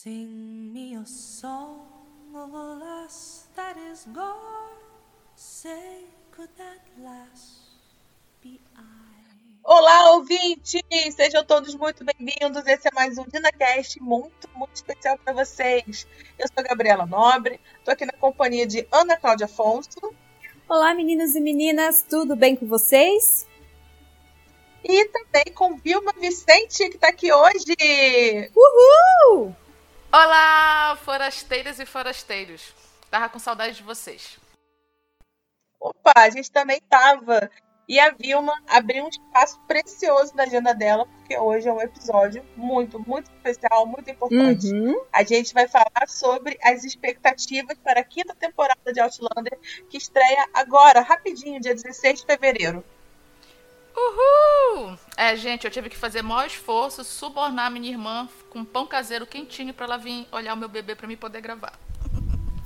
Sing me a song of a lass that is gone. Say, could that lass be I? Olá, ouvintes! Sejam todos muito bem-vindos. Esse é mais um DinaCast muito, muito especial para vocês. Eu sou a Gabriela Nobre, estou aqui na companhia de Ana Cláudia Afonso. Olá, meninos e meninas, tudo bem com vocês? E também com Vilma Vicente, que está aqui hoje. Uhul! Olá, forasteiras e forasteiros. Tava com saudade de vocês. Opa, a gente também tava. E a Vilma abriu um espaço precioso na agenda dela, porque hoje é um episódio muito, muito especial, muito importante. Uhum. A gente vai falar sobre as expectativas para a quinta temporada de Outlander, que estreia agora, rapidinho, dia 16 de fevereiro. Uhul! É, gente, eu tive que fazer maior esforço, subornar minha irmã com pão caseiro quentinho para ela vir olhar o meu bebê para me poder gravar.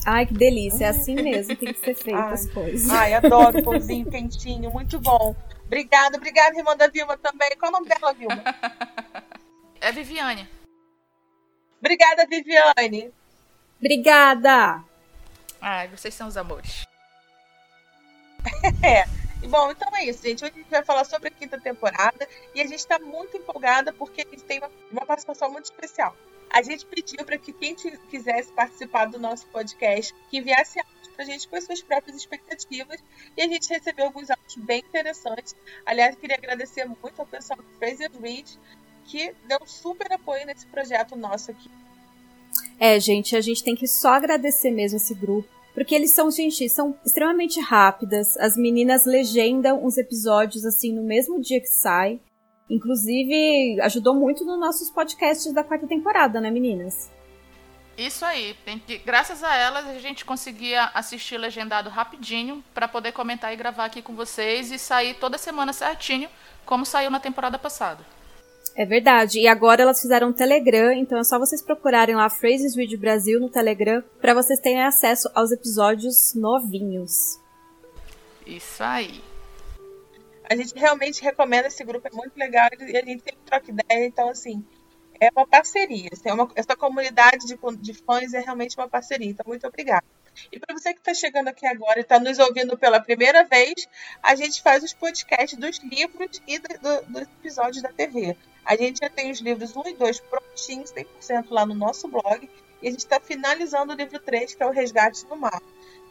Ai, que delícia, é assim mesmo, tem que ser feito Ai. as coisas. Ai, adoro pãozinho quentinho, muito bom. Obrigada, obrigada, irmã da Vilma também. Qual é o nome dela, Vilma? É Viviane. Obrigada, Viviane. Obrigada! Ai, vocês são os amores. É. Bom, então é isso, gente. Hoje a gente vai falar sobre a quinta temporada e a gente está muito empolgada porque a gente tem uma, uma participação muito especial. A gente pediu para que quem quisesse participar do nosso podcast, que enviasse áudios para a gente com as suas próprias expectativas e a gente recebeu alguns áudios bem interessantes. Aliás, queria agradecer muito ao pessoal do Fraser Reed que deu super apoio nesse projeto nosso aqui. É, gente, a gente tem que só agradecer mesmo esse grupo. Porque eles são, gente, são extremamente rápidas. As meninas legendam os episódios assim no mesmo dia que sai. Inclusive, ajudou muito nos nossos podcasts da quarta temporada, né, meninas? Isso aí, que, graças a elas a gente conseguia assistir legendado rapidinho para poder comentar e gravar aqui com vocês e sair toda semana certinho, como saiu na temporada passada. É verdade. E agora elas fizeram um Telegram, então é só vocês procurarem lá Phrases Read Brasil no Telegram para vocês terem acesso aos episódios novinhos. Isso aí. A gente realmente recomenda esse grupo, é muito legal e a gente sempre troca ideia, então assim, é uma parceria. assim, é uma- essa comunidade de, de fãs é realmente uma parceria, então muito obrigada. E para você que está chegando aqui agora e está nos ouvindo pela primeira vez, a gente faz os podcasts dos livros e do- do- dos episódios da TV. A gente já tem os livros 1 e 2 prontinhos, 100% lá no nosso blog, e a gente está finalizando o livro 3, que é o Resgate no Mar.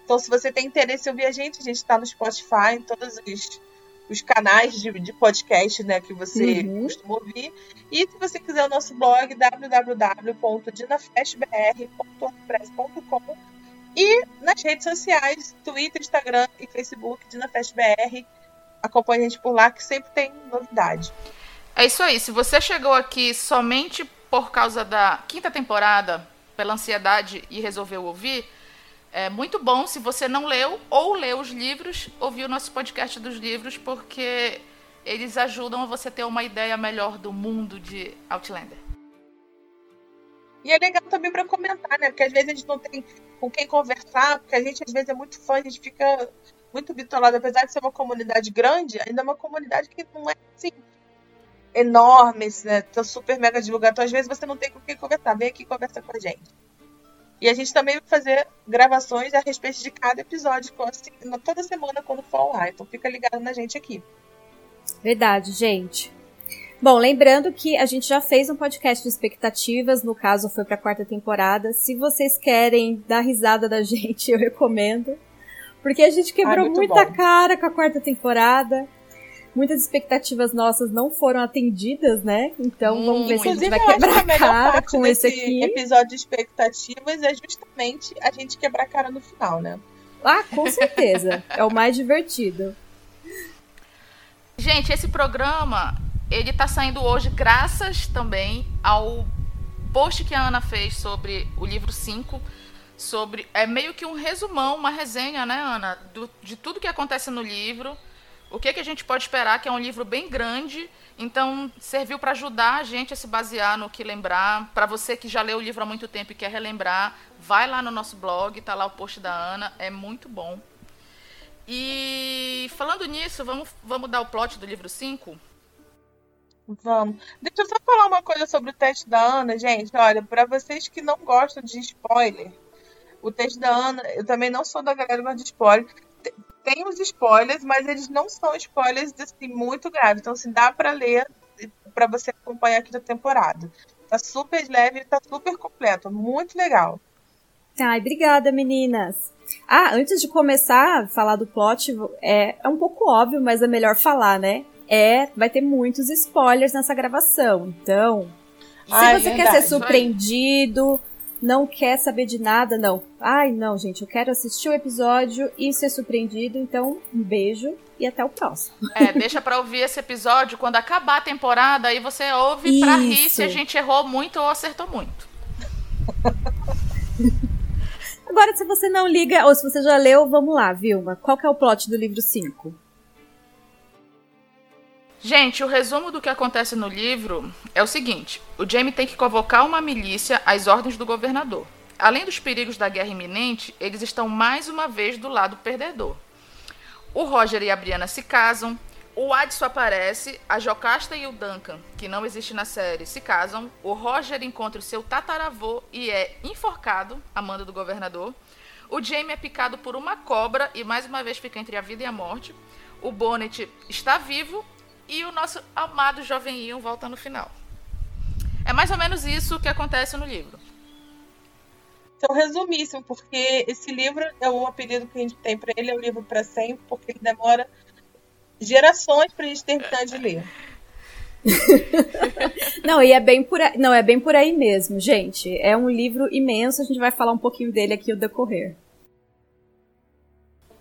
Então, se você tem interesse em ouvir a gente, a gente está no Spotify, em todos os, os canais de, de podcast né, que você Uhum. costuma ouvir. E se você quiser o nosso blog, www.dinafestbr.wordpress.com e nas redes sociais, Twitter, Instagram e Facebook, DinaFestBR. Acompanhe a gente por lá, que sempre tem novidade. É isso aí. Se você chegou aqui somente por causa da quinta temporada, pela ansiedade e resolveu ouvir, é muito bom se você não leu ou leu os livros, ouvir o nosso podcast dos livros, porque eles ajudam a você ter uma ideia melhor do mundo de Outlander. E é legal também para comentar, né? Porque às vezes a gente não tem com quem conversar, porque a gente às vezes é muito fã, a gente fica muito bitolado. Apesar de ser uma comunidade grande, ainda é uma comunidade que não é assim enorme, né? Super mega divulgado. Então às vezes você não tem com quem conversar. Vem aqui e conversa com a gente. E a gente também vai fazer gravações a respeito de cada episódio, assim, toda semana quando for ar. Então fica ligado na gente aqui. Verdade, gente. Bom, lembrando que a gente já fez um podcast de expectativas, no caso foi para a quarta temporada. Se vocês querem dar risada da gente, eu recomendo. Porque a gente quebrou muito muita bom. cara com a quarta temporada. Muitas expectativas nossas não foram atendidas, né? Então vamos ver se a gente Inclusive, vai acho que a quebrar cara parte com esse aqui. episódio de expectativas é justamente a gente quebrar a cara no final, né? Ah, com certeza. é o mais divertido. Gente, esse programa, ele tá saindo hoje graças também ao post que a Ana fez sobre o livro 5, sobre é meio que um resumão, uma resenha, né, Ana, do- de tudo que acontece no livro. O que, que a gente pode esperar, que é um livro bem grande, então serviu para ajudar a gente a se basear no que lembrar. Para você que já leu o livro há muito tempo e quer relembrar, vai lá no nosso blog, tá lá o post da Ana, é muito bom. E falando nisso, vamos, vamos dar o plot do livro 5? Vamos. Deixa eu só falar uma coisa sobre o teste da Ana, gente. Olha, para vocês que não gostam de spoiler, o teste da Ana, eu também não sou da galera que gosta de spoiler. Tem os spoilers, mas eles não são spoilers assim, muito graves. Então, assim, dá para ler para você acompanhar aqui da temporada. Tá super leve, tá super completo, muito legal. Ai, obrigada, meninas. Ah, antes de começar a falar do plot, é, é um pouco óbvio, mas é melhor falar, né? É, vai ter muitos spoilers nessa gravação. Então, se você verdade, quer ser surpreendido, não quer saber de nada, não. Ai, não, gente, eu quero assistir o episódio e ser surpreendido. Então, um beijo e até o próximo. É, deixa pra ouvir esse episódio quando acabar a temporada, aí você ouve Isso. pra rir se a gente errou muito ou acertou muito. Agora, se você não liga, ou se você já leu, vamos lá, Vilma. Qual que é o plot do livro 5? Gente, o resumo do que acontece no livro é o seguinte: o Jamie tem que convocar uma milícia às ordens do governador. Além dos perigos da guerra iminente, eles estão mais uma vez do lado perdedor. O Roger e a Brianna se casam, o Adson aparece, a Jocasta e o Duncan, que não existe na série, se casam. O Roger encontra o seu tataravô e é enforcado, a mando do governador. O Jamie é picado por uma cobra e mais uma vez fica entre a vida e a morte. O Bonnet está vivo e o nosso amado jovem Ian volta no final. É mais ou menos isso que acontece no livro. Então, resumíssimo, porque esse livro é o apelido que a gente tem para ele, é o livro para sempre, porque ele demora gerações para a gente terminar de ler. não, e é bem por aí, não, é bem por aí mesmo, gente. É um livro imenso, a gente vai falar um pouquinho dele aqui no decorrer.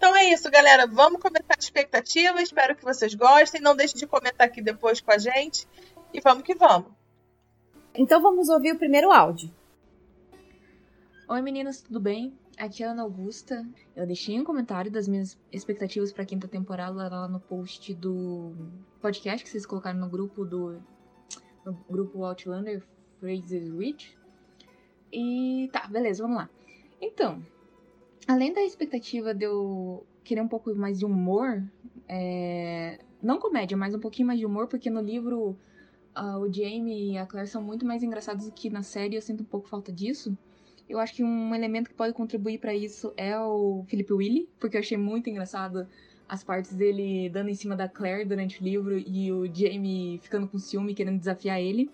Então é isso, galera. Vamos começar a expectativa. Espero que vocês gostem. Não deixe de comentar aqui depois com a gente. E vamos que vamos. Então vamos ouvir o primeiro áudio. Oi meninas, tudo bem? Aqui é a Ana Augusta. Eu deixei um comentário das minhas expectativas para a quinta temporada lá no post do podcast que vocês colocaram no grupo do no grupo Outlander Phrases Rich. E tá, beleza, vamos lá. Então, além da expectativa de eu querer um pouco mais de humor, é... não comédia, mas um pouquinho mais de humor, porque no livro uh, o Jamie e a Claire são muito mais engraçados do que na série, eu sinto um pouco falta disso. Eu acho que um elemento que pode contribuir para isso é o Felipe Willy, porque eu achei muito engraçado as partes dele dando em cima da Claire durante o livro e o Jamie ficando com ciúme, querendo desafiar ele.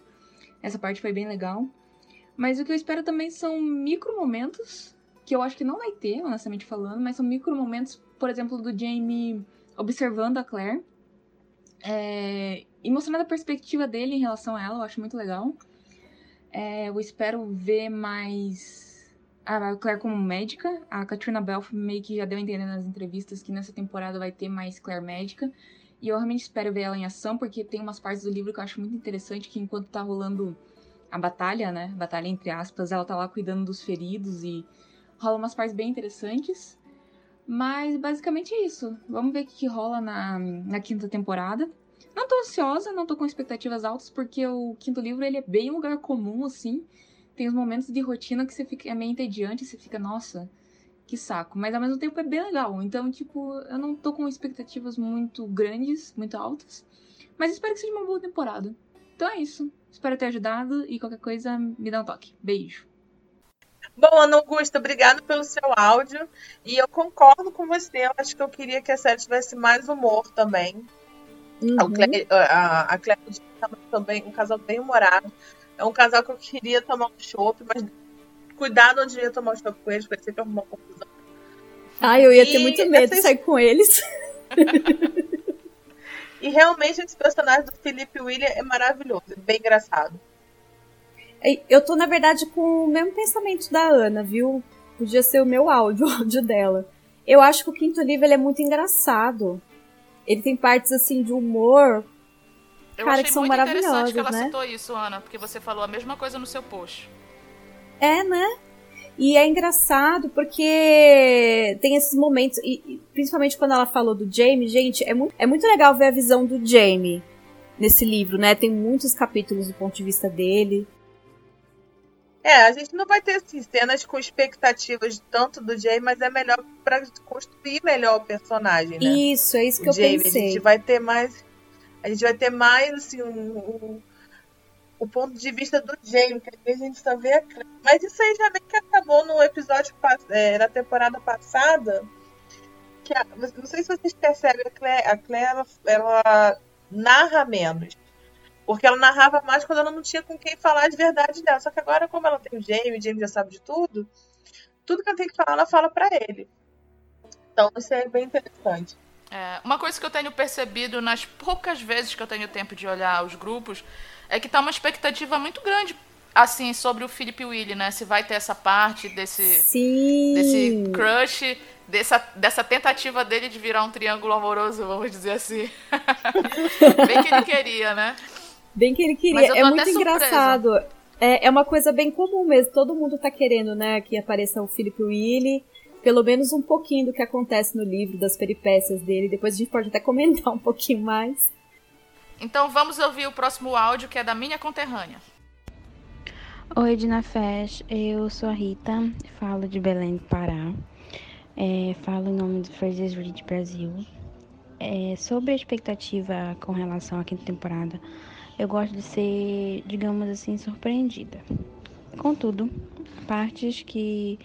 Essa parte foi bem legal. Mas o que eu espero também são micro momentos, que eu acho que não vai ter, honestamente falando, mas são micro momentos, por exemplo, do Jamie observando a Claire. É, e mostrando a perspectiva dele em relação a ela, eu acho muito legal. É, eu espero ver mais a Claire como médica. A Katrina Belf meio que já deu a entender nas entrevistas que nessa temporada vai ter mais Claire médica. E eu realmente espero ver ela em ação, porque tem umas partes do livro que eu acho muito interessante, que enquanto tá rolando a batalha, né? Batalha entre aspas, ela tá lá cuidando dos feridos e rola umas partes bem interessantes. Mas basicamente é isso. Vamos ver o que, rola na, na quinta temporada. Não tô ansiosa, não tô com expectativas altas, porque o quinto livro ele é bem lugar comum, assim tem os momentos de rotina que você fica é meio entediante, você fica, nossa, que saco. Mas ao mesmo tempo é bem legal. Então, tipo, eu não tô com expectativas muito grandes, muito altas. Mas espero que seja uma boa temporada. Então é isso. Espero ter ajudado e qualquer coisa me dá um toque. Beijo. Bom, Ana Augusta, obrigado pelo seu áudio. E eu concordo com você. Eu acho que eu queria que a série tivesse mais humor também. Uhum. A Claire, a, a Claire também um casal bem humorado. É um casal que eu queria tomar um chopp, mas cuidado onde eu ia tomar um chopp com eles, parecia que arrumou uma confusão. Ai, eu ia e ter muito medo de sair com eles. e realmente esse personagem do Felipe William é maravilhoso, é bem engraçado. Eu tô, na verdade, com o mesmo pensamento da Ana, viu? Podia ser o meu áudio, o áudio dela. Eu acho que o quinto livro é muito engraçado. Ele tem partes assim de humor eu cara, que são muito interessante que ela né? citou isso, Ana, porque você falou a mesma coisa no seu post. É, né? E é engraçado porque tem esses momentos, e principalmente quando ela falou do Jamie, gente, é muito, é muito legal ver a visão do Jamie nesse livro, né? Tem muitos capítulos do ponto de vista dele. É, a gente não vai ter assim, cenas com expectativas tanto do Jamie, mas é melhor para construir melhor o personagem, né? Isso, é isso que o eu Jamie, pensei. A gente vai ter mais A gente vai ter mais assim um, um, o ponto de vista do Jamie, que às vezes a gente só vê a Claire. Mas isso aí já meio que acabou no episódio é, da temporada passada. Que a, não sei se vocês percebem, a Claire, a Claire ela, ela narra menos. Porque ela narrava mais quando ela não tinha com quem falar de verdade dela. Só que agora, como ela tem o Jamie, o Jamie já sabe de tudo, tudo que ela tem que falar, ela fala para ele. Então isso é bem interessante. É, uma coisa que eu tenho percebido nas poucas vezes que eu tenho tempo de olhar os grupos é que tá uma expectativa muito grande assim sobre o Philip Willy, né? Se vai ter essa parte desse Sim. desse crush, dessa, dessa tentativa dele de virar um triângulo amoroso, vamos dizer assim. Bem que ele queria, né? Bem que ele queria. É muito engraçado. É, é uma coisa bem comum mesmo. Todo mundo tá querendo, né, que apareça o Philip Willy. Pelo menos um pouquinho do que acontece no livro, das peripécias dele. Depois a gente pode até comentar um pouquinho mais. Então vamos ouvir o próximo áudio, que é da minha conterrânea. Oi, Dina Fesh. Eu sou a Rita, falo de Belém do Pará. É, falo em nome do Frasers Read Brasil. É, sobre a expectativa com relação à quinta temporada, eu gosto de ser, digamos assim, surpreendida. Contudo, partes que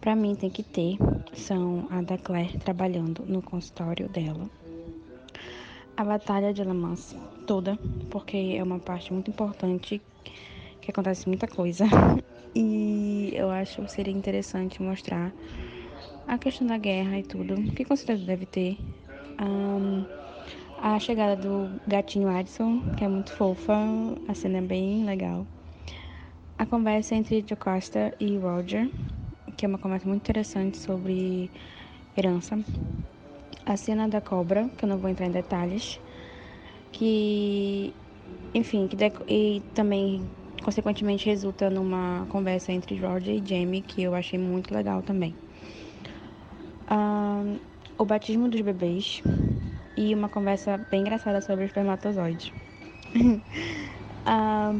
para mim tem que ter são a da Claire trabalhando no consultório dela. A batalha de Lamance toda, porque é uma parte muito importante que acontece muita coisa. E eu acho que seria interessante mostrar a questão da guerra e tudo, que certeza deve ter. Um, a chegada do gatinho Addison, que é muito fofa, a cena é bem legal. A conversa entre Jocasta e Roger, que é uma conversa muito interessante sobre herança. A cena da cobra, que eu não vou entrar em detalhes, que, enfim, que e também consequentemente resulta numa conversa entre Roger e Jamie, que eu achei muito legal também. Um, o batismo dos bebês, e uma conversa bem engraçada sobre espermatozoides. ah,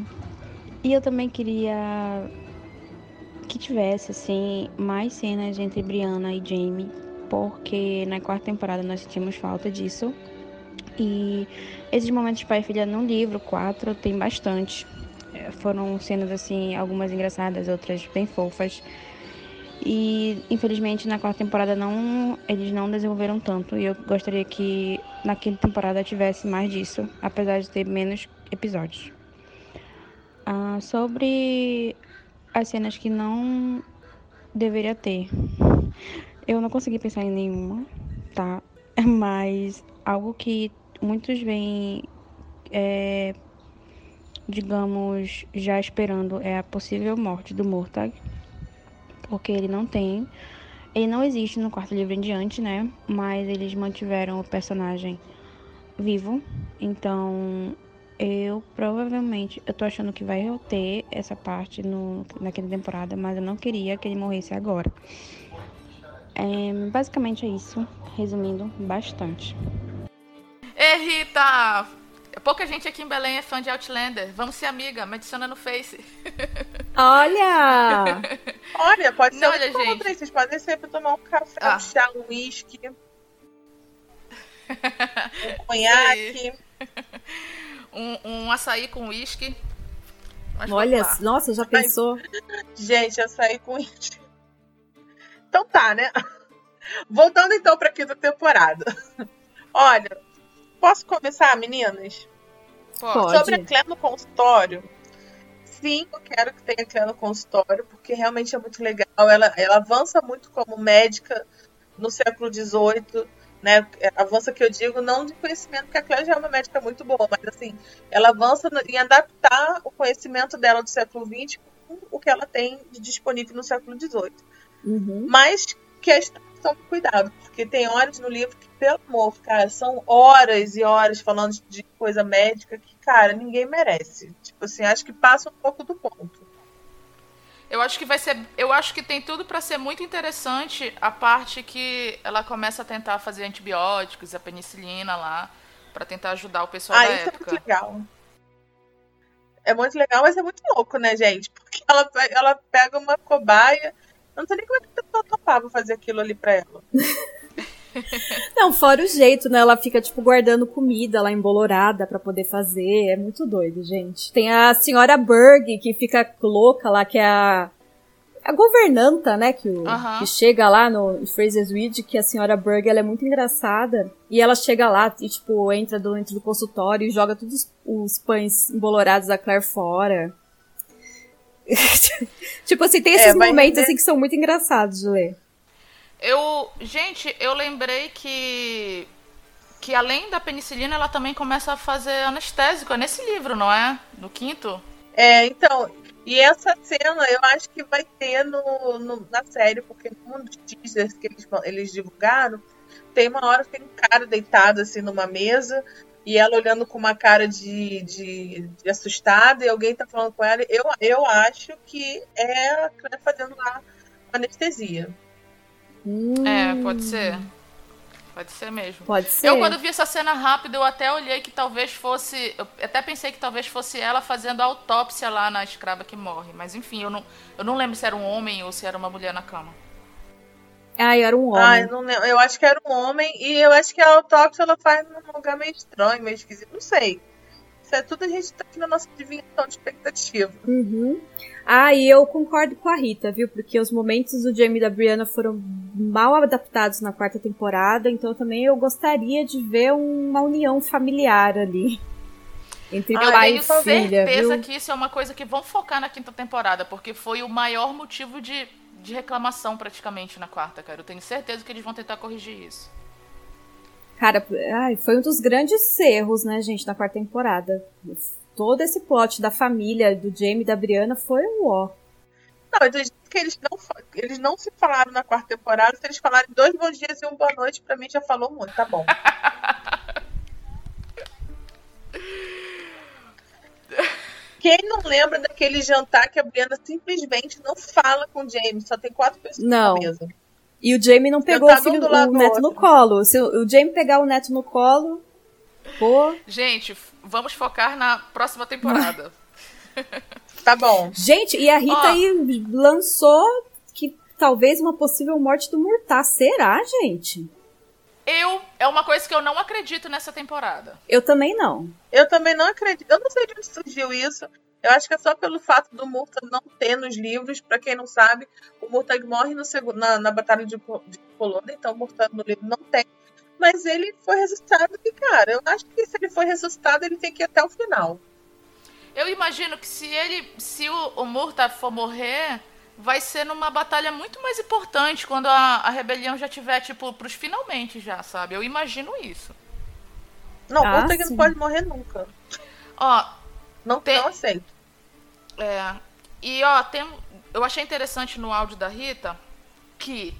e eu também queria que tivesse assim mais cenas entre Brianna e Jamie, porque na quarta temporada nós sentimos falta disso. E esses momentos de pai e filha no livro 4 tem bastante. É, foram cenas assim, algumas engraçadas, outras bem fofas. E infelizmente na quarta temporada não eles não desenvolveram tanto e eu gostaria que na quinta temporada tivesse mais disso, apesar de ter menos episódios. Ah, sobre as cenas que não deveria ter, eu não consegui pensar em nenhuma, tá? Mas algo que muitos vêm, é, digamos, já esperando é a possível morte do Mortag porque ele não tem. Ele não existe no quarto livro em diante, né? Mas eles mantiveram o personagem vivo. Então, eu provavelmente. Eu tô achando que vai ter essa parte no, naquela temporada, mas eu não queria que ele morresse agora. É, basicamente é isso. Resumindo bastante. Ei, Rita! Pouca gente aqui em Belém é fã de Outlander. Vamos ser amiga, me adiciona no Face. Olha! Olha, pode ser Olha, gente. Pra vocês podem ser pra tomar um café, ah. um chá, um uísque. um conhaque. um, um açaí com uísque. Olha, nossa, já pensou? Gente, açaí com uísque. Então tá, né? Voltando então pra quinta temporada. Olha, Posso começar, meninas? Pode. Sobre a Clé no consultório. Sim, eu quero que tenha Clé no consultório, porque realmente é muito legal. Ela, ela avança muito como médica no século XVIII. Né? Avança que eu digo, não de conhecimento, porque a Clé já é uma médica muito boa, mas assim, ela avança em adaptar o conhecimento dela do século XX com o que ela tem de disponível no século XVIII. Uhum. Mas que a tome cuidado, porque tem horas no livro que, pelo amor, cara, são horas e horas falando de coisa médica que, cara, ninguém merece. Tipo assim, acho que passa um pouco do ponto. Eu acho que vai ser. Eu acho que tem tudo para ser muito interessante a parte que ela começa a tentar fazer antibióticos, a penicilina lá, para tentar ajudar o pessoal ah, da isso época. É muito legal. É muito legal, mas é muito louco, né, gente? Porque ela, ela pega uma cobaia eu não sei nem como é que a pessoa topava fazer aquilo ali pra ela. Não, fora o jeito, né? Ela fica, tipo, guardando comida lá embolorada para poder fazer. É muito doido, gente. Tem a senhora Berg, que fica louca lá, que é a. A governanta, né, que, o, que chega lá no Fraser's Ridge, que a senhora Berg, ela é muito engraçada. E ela chega lá e, tipo, entra dentro do consultório e joga todos os, os pães embolorados da Claire fora. tipo assim, tem é, esses é, momentos assim que são muito engraçados de ler. Eu, gente, eu lembrei que que além da penicilina, ela também começa a fazer anestésico. É nesse livro, não é? No quinto? É, então. E essa cena eu acho que vai ter no, no na série, porque num dos teasers que eles, eles divulgaram, tem uma hora que tem um cara deitado assim numa mesa e ela olhando com uma cara de, de, de assustada e alguém tá falando com ela. Eu, eu acho que é a Claire fazendo lá anestesia. Hum. É, pode ser. Pode ser mesmo. Pode ser. Eu, quando vi essa cena rápida, eu até olhei que talvez fosse. Eu até pensei que talvez fosse ela fazendo a autópsia lá na escrava que morre. Mas enfim, eu não, eu não lembro se era um homem ou se era uma mulher na cama. Ah, era um homem. Ah, eu, não eu acho que era um homem. E eu acho que a autópsia ela faz num lugar meio estranho, meio esquisito. Não sei. Isso é tudo a gente tá aqui na nossa adivinhação de expectativa. Uhum. Ah, e eu concordo com a Rita, viu? Porque os momentos do Jamie e da Brianna foram mal adaptados na quarta temporada, então também eu gostaria de ver uma união familiar ali. Entre eu pai tenho e filha, certeza viu? que isso é uma coisa que vão focar na quinta temporada, porque foi o maior motivo de, de reclamação praticamente na quarta, cara. Eu tenho certeza que eles vão tentar corrigir isso. Cara, ai, foi um dos grandes erros, né, gente, na quarta temporada. Todo esse plot da família, do Jamie e da Brianna, foi um ó. Não, eles, que eles não, eles não se falaram na quarta temporada. Se eles falarem dois bons dias e um boa noite, pra mim já falou muito, tá bom. Quem não lembra daquele jantar que a Brianna simplesmente não fala com o James? Só tem quatro pessoas não. na mesa. E o Jamie não pegou o, filho, o neto no colo. Se o Jamie pegar o neto no colo. Pô. Gente, vamos focar na próxima temporada. tá bom. Gente, e a Rita oh. aí lançou que talvez uma possível morte do Murtar. Será, gente? Eu. É uma coisa que eu não acredito nessa temporada. Eu também não. Eu também não acredito. Eu não sei de onde surgiu isso. Eu acho que é só pelo fato do Murtag não ter nos livros. Para quem não sabe, o Murtag morre no, na, na Batalha de, de Colônia, então o Murtag no livro não tem. Mas ele foi ressuscitado e, cara, eu acho que se ele foi ressuscitado, ele tem que ir até o final. Eu imagino que se ele. Se o, o Murtag for morrer, vai ser numa batalha muito mais importante quando a, a rebelião já tiver, tipo, pros finalmente já, sabe? Eu imagino isso. Não, ah, o Murtag não pode morrer nunca. Ó. Não, tem... não aceito. É. E ó, tem, eu achei interessante no áudio da Rita que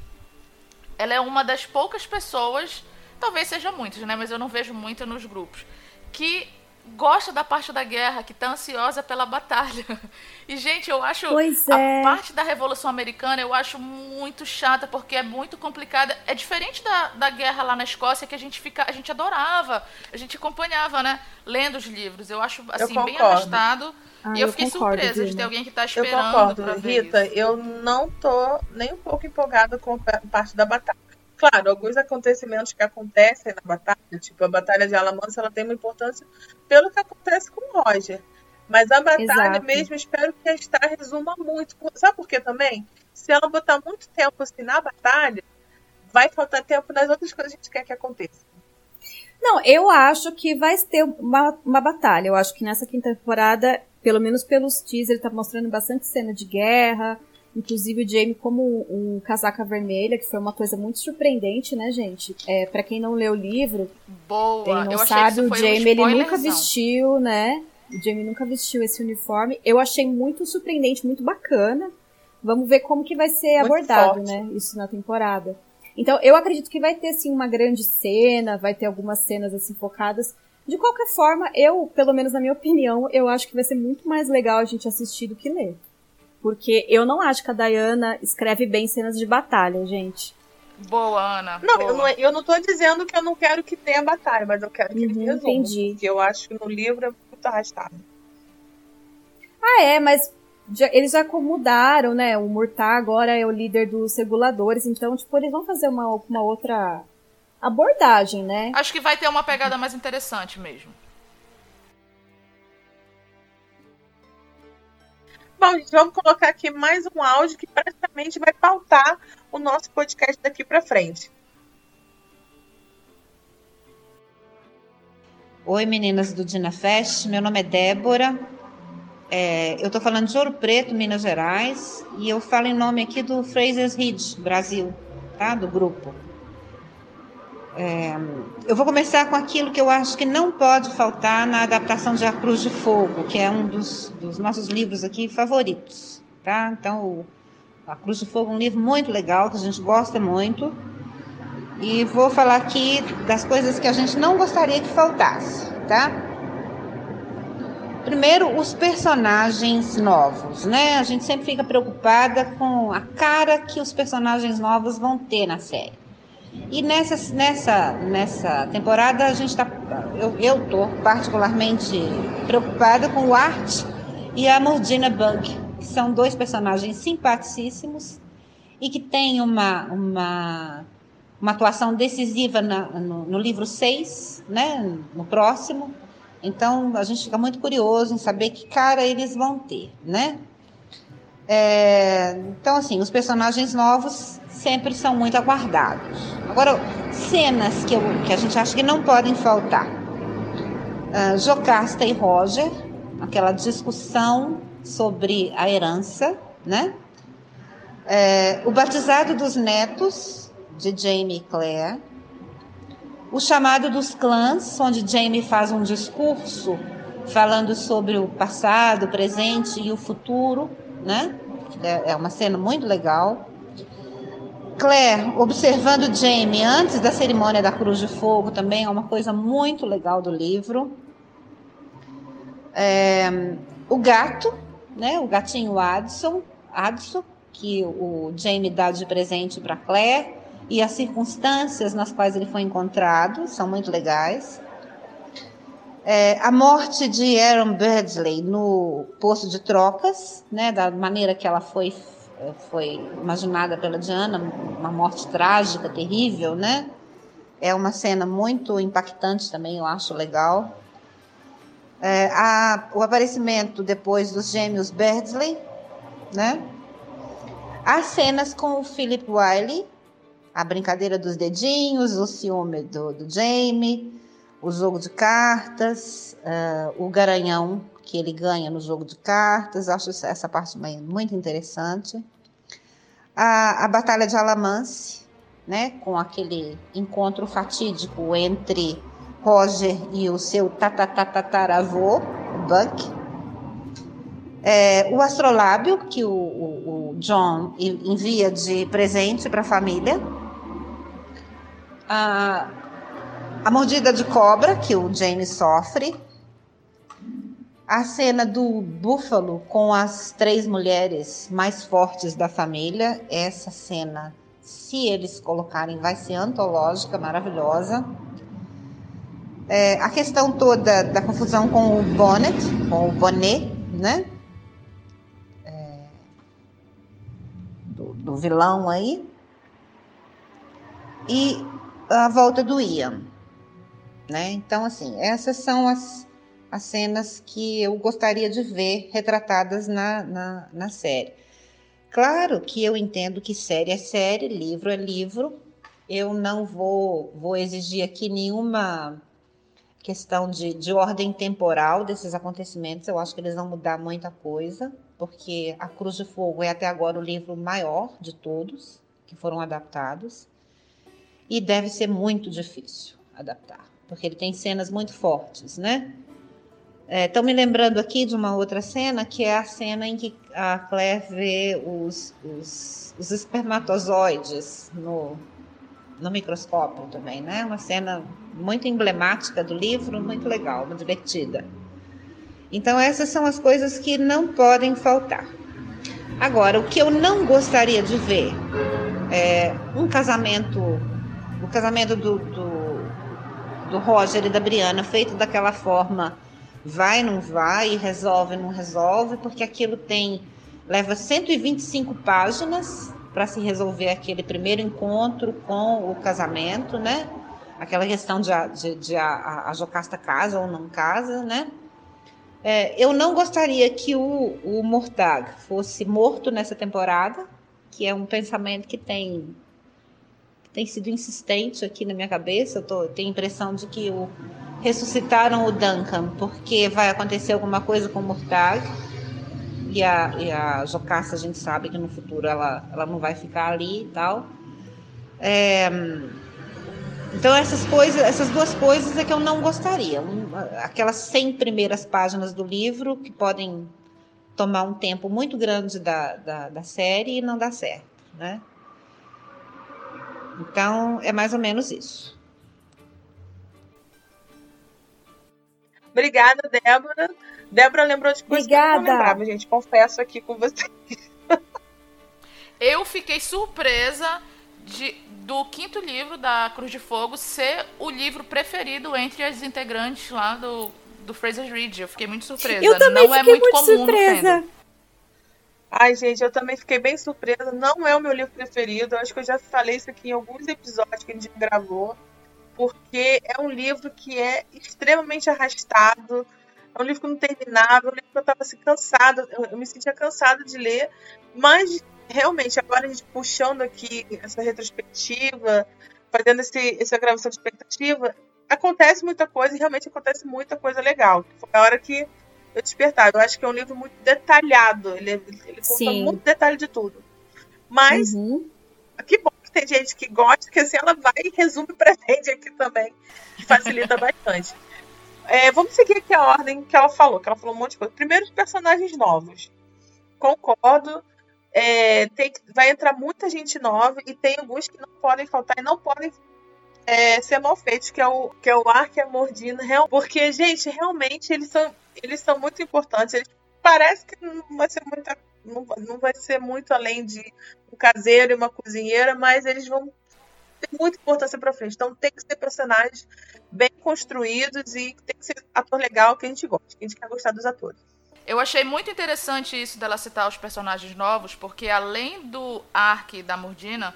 ela é uma das poucas pessoas, talvez seja muitas, né? Mas eu não vejo muito nos grupos, que gosta da parte da guerra, que tá ansiosa pela batalha. E, gente, eu acho pois é. a parte da Revolução Americana eu acho muito chata, porque é muito complicada. É diferente da, da guerra lá na Escócia, que a gente fica. A gente adorava, a gente acompanhava, né? Lendo os livros. Eu acho assim, eu bem arrastado. Ah, e eu, eu fiquei concordo, surpresa de ter alguém que tá esperando. Eu concordo, Rita. Isso. Eu não tô nem um pouco empolgada com a parte da batalha. Claro, alguns acontecimentos que acontecem na batalha, tipo a Batalha de Alamance, ela tem uma importância pelo que acontece com o Roger. Mas a batalha Exato. mesmo, espero que a Star resuma muito. Sabe por quê também? Se ela botar muito tempo assim na batalha, vai faltar tempo nas outras coisas que a gente quer que aconteça. Não, eu acho que vai ter uma, uma batalha. Eu acho que nessa quinta temporada pelo menos pelos teasers, ele tá mostrando bastante cena de guerra. Inclusive o Jamie como um casaca vermelha, que foi uma coisa muito surpreendente, né, gente? É, para quem não leu o livro, Boa. quem não Eu sabe, o um Jamie ele nunca vestiu, né? O Jamie nunca vestiu esse uniforme. Eu achei muito surpreendente, muito bacana. Vamos ver como que vai ser muito abordado, forte. né? Isso na temporada. Então, eu acredito que vai ter, assim, uma grande cena, vai ter algumas cenas, assim, focadas de qualquer forma, eu, pelo menos na minha opinião, eu acho que vai ser muito mais legal a gente assistir do que ler. Porque eu não acho que a Diana escreve bem cenas de batalha, gente. Boa, Ana. Não, boa. eu não, eu não tô dizendo que eu não quero que tenha batalha, mas eu quero que ele Uhum, resolva. entendi. Porque eu acho que no livro é muito arrastado. Ah, é, mas já- eles já mudaram, né? O Murtar agora é o líder dos reguladores, então, tipo, eles vão fazer uma, uma outra abordagem, né? Acho que vai ter uma pegada mais interessante mesmo. Bom, gente, vamos colocar aqui mais um áudio que praticamente vai pautar o nosso podcast daqui para frente. Oi, meninas do Dina Fest. Meu nome é Débora. É, eu estou falando de Ouro Preto, Minas Gerais, e eu falo em nome aqui do Fraser's Ridge, Brasil, tá? Do grupo. É, eu vou começar com aquilo que eu acho que não pode faltar na adaptação de A Cruz de Fogo, que é um dos, dos nossos livros aqui favoritos, tá? Então, A Cruz de Fogo é um livro muito legal, que a gente gosta muito. E vou falar aqui das coisas que a gente não gostaria que faltasse, tá? Primeiro, os personagens novos, né? A gente sempre fica preocupada com a cara que os personagens novos vão ter na série. E nessa, nessa, nessa temporada a gente está. Eu, eu tô particularmente preocupada com o Art e a Mordina Bug, que são dois personagens simpaticíssimos e que têm uma, uma, uma atuação decisiva na, no, no livro 6, né, no próximo. Então a gente fica muito curioso em saber que cara eles vão ter, né? É, então, assim, os personagens novos sempre são muito aguardados. Agora, cenas que, eu, que a gente acha que não podem faltar. Uh, Jocasta e Roger, aquela discussão sobre a herança, né? É, o batizado dos netos, de Jamie e Claire. O chamado dos clãs, onde Jamie faz um discurso falando sobre o passado, o presente e o futuro, né? É, é uma cena muito legal. Claire observando Jamie antes da cerimônia da Cruz de Fogo também é uma coisa muito legal do livro. É, o gato, né, o gatinho Addison, Addison, que o Jamie dá de presente para Claire, e as circunstâncias nas quais ele foi encontrado são muito legais. É, a morte de Aaron Birdley no posto de trocas, né, da maneira que ela foi foi imaginada pela Diana, uma morte trágica, terrível, né? É uma cena muito impactante também, eu acho legal. É, a, o aparecimento depois dos gêmeos Beardsley, né? As cenas com o Philip Wiley, a brincadeira dos dedinhos, o ciúme do, do Jamie, o jogo de cartas, uh, o garanhão que ele ganha no jogo de cartas, acho essa parte muito interessante. A, a Batalha de Alamance, né, com aquele encontro fatídico entre Roger e o seu tatatataravô, Buck. É, o astrolábio, que o, o, o, John envia de presente para a família. A, mordida de cobra, que o James sofre a cena do búfalo com as três mulheres mais fortes da família, essa cena, se eles colocarem, vai ser antológica, maravilhosa. É, a questão toda da confusão com o bonnet, com o bonnet, né? É, do, do vilão aí. E a volta do Ian, né? Então, assim, essas são as as cenas que eu gostaria de ver retratadas na, na, na série. Claro que eu entendo que série é série, livro é livro. Eu não vou, vou exigir aqui nenhuma questão de, de ordem temporal desses acontecimentos. Eu acho que eles vão mudar muita coisa, porque A Cruz de Fogo é até agora o livro maior de todos que foram adaptados. E deve ser muito difícil adaptar, porque ele tem cenas muito fortes, né? Estão é, me lembrando aqui de uma outra cena, que é a cena em que a Claire vê os, os, os espermatozoides no, no microscópio também, né? Uma cena muito emblemática do livro, muito legal, muito divertida. Então, essas são as coisas que não podem faltar. Agora, o que eu não gostaria de ver é um casamento, o casamento do, do, do Roger e da Briana feito daquela forma vai, não vai, resolve, não resolve, porque aquilo tem leva 125 páginas para se resolver aquele primeiro encontro com o casamento, né? aquela questão de, a, de, de a, a Jocasta casa ou não casa, né? É, eu não gostaria que o, o Mortag fosse morto nessa temporada, que é um pensamento que tem tem sido insistente aqui na minha cabeça. Eu tô, tenho a impressão de que o, ressuscitaram o Duncan porque vai acontecer alguma coisa com o Mortag. E a, e a Jocasta, a gente sabe que no futuro ela, ela não vai ficar ali e tal. É, então essas coisas, essas duas coisas é que eu não gostaria. Um, aquelas 100 primeiras páginas do livro que podem tomar um tempo muito grande da, da, da série e não dar certo, né? Então é mais ou menos isso. Obrigada, Débora. Débora lembrou de coisas que eu não lembrava, gente. Confesso aqui com vocês. Eu fiquei surpresa de, do quinto livro da Cruz de Fogo ser o livro preferido entre as integrantes lá do, do Fraser Reed. Eu fiquei muito surpresa. Eu também não é muito, muito comum surpresa. Ai, gente, eu também fiquei bem surpresa. Não é o meu livro preferido. Eu acho que eu já falei isso aqui em alguns episódios que a gente gravou porque é um livro que é extremamente arrastado, é um livro que não terminava, é um livro que eu estava assim, cansada, eu, me sentia cansada de ler, mas realmente, agora a gente puxando aqui essa retrospectiva, fazendo esse, essa gravação de expectativa, acontece muita coisa e realmente acontece muita coisa legal. Foi a hora que eu despertava. Eu acho que é um livro muito detalhado, ele, ele conta muito detalhe de tudo. Mas, uhum. que bom tem gente que gosta, que assim ela vai e resume pra gente aqui também, que facilita bastante. É, vamos seguir aqui a ordem que ela falou, que ela falou um monte de coisa. Primeiro, os personagens novos. Concordo. É, tem, vai entrar muita gente nova e tem alguns que não podem faltar e não podem é, feitos, que é o, que é o Ark e a Mordina. Porque, gente, realmente eles são, eles são muito importantes. Eles, parece que não vai ser muita não, não vai ser muito além de um caseiro e uma cozinheira, mas eles vão ter muita importância para frente. Então tem que ser personagens bem construídos e tem que ser ator legal que a gente gosta, que a gente quer gostar dos atores. Eu achei muito interessante isso dela citar os personagens novos, porque além do Ark da Mordina,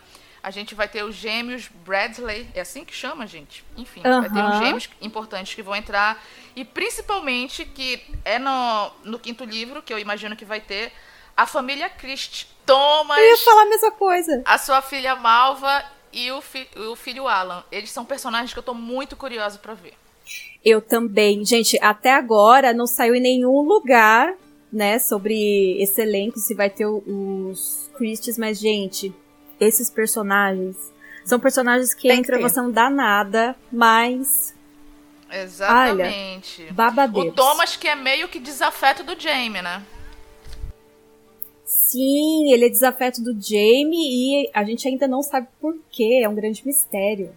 a gente vai ter os gêmeos Bradley, é assim que chama, gente? Enfim, uhum. vai ter uns gêmeos importantes que vão entrar. E principalmente, que é no, no quinto livro, que eu imagino que vai ter, a família Christ. Thomas. Eu ia falar a mesma coisa. A sua filha Malva e o, fi o filho Alan. Eles são personagens que eu tô muito curiosa para ver. Eu também. Gente, até agora não saiu em nenhum lugar, né, sobre esse elenco, se vai ter os Christies, mas, gente, esses personagens são personagens que Tem entram, você não dá nada, mas. Exatamente. Olha, babadeiros. O Thomas, que é meio que desafeto do Jamie, né? Sim, ele é desafeto do Jamie e a gente ainda não sabe por quê, é um grande mistério.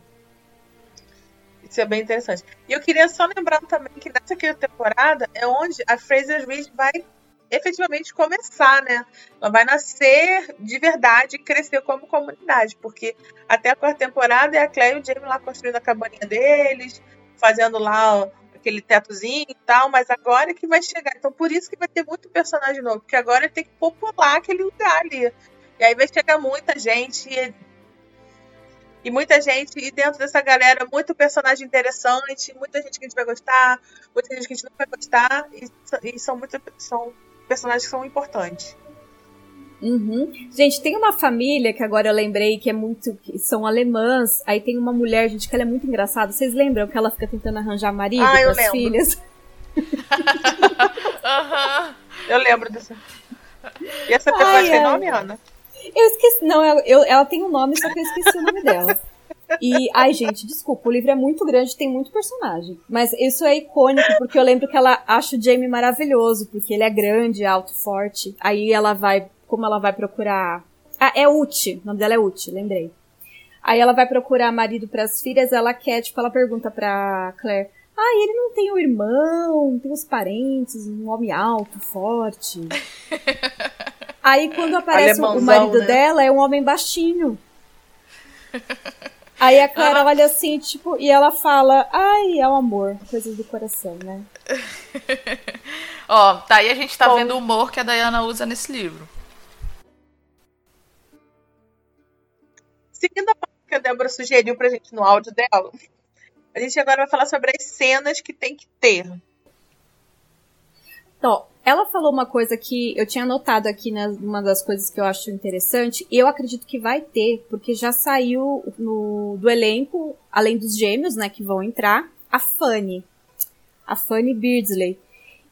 Isso é bem interessante. E eu queria só lembrar também que nessa quinta temporada é onde a Fraser Reed vai efetivamente começar, né? Ela vai nascer de verdade e crescer como comunidade, porque até a quarta temporada é a Claire e o Jamie lá construindo a cabaninha deles, fazendo lá aquele tetozinho e tal, mas agora é que vai chegar. Então por isso que vai ter muito personagem novo, porque agora tem que popular aquele lugar ali. E aí vai chegar muita gente e, e muita gente, e dentro dessa galera, muito personagem interessante, muita gente que a gente vai gostar, muita gente que a gente não vai gostar, e, e são, muito, são personagens que são importantes. Uhum. Gente, tem uma família que agora eu lembrei que é muito. Que são alemãs. Aí tem uma mulher, gente, que ela é muito engraçada. Vocês lembram que ela fica tentando arranjar marido ah, para as filhas? uhum. Eu lembro dessa. E essa pessoa Ai, tem nome, Ana? Eu esqueci. Não, eu, eu, ela tem um nome, só que eu esqueci o nome dela. E, ai, gente, desculpa, o livro é muito grande, tem muito personagem. Mas isso é icônico, porque eu lembro que ela acha o Jamie maravilhoso, porque ele é grande, alto, forte. Aí ela vai como ela vai procurar. Ah, é Uti, o nome dela é Uti, lembrei. Aí ela vai procurar marido para as filhas, ela quer, tipo, ela pergunta pra Claire: Ah, ele não tem um irmão, tem os parentes, um homem alto, forte. Aí quando aparece o marido né? dela, é um homem baixinho. Aí a Clara olha assim, tipo, e ela fala, ai, é o amor, coisas do coração, né? Ó, tá aí a gente tá Bom, vendo o humor que a Diana usa nesse livro. Seguindo a parte que a Débora sugeriu pra gente no áudio dela, A gente agora vai falar sobre as cenas que tem que ter. Então, ela falou uma coisa que eu tinha notado aqui, né, uma das coisas que eu acho interessante, e eu acredito que vai ter, porque já saiu no, do elenco, além dos gêmeos, né, que vão entrar, a Fanny. A Fanny Beardsley.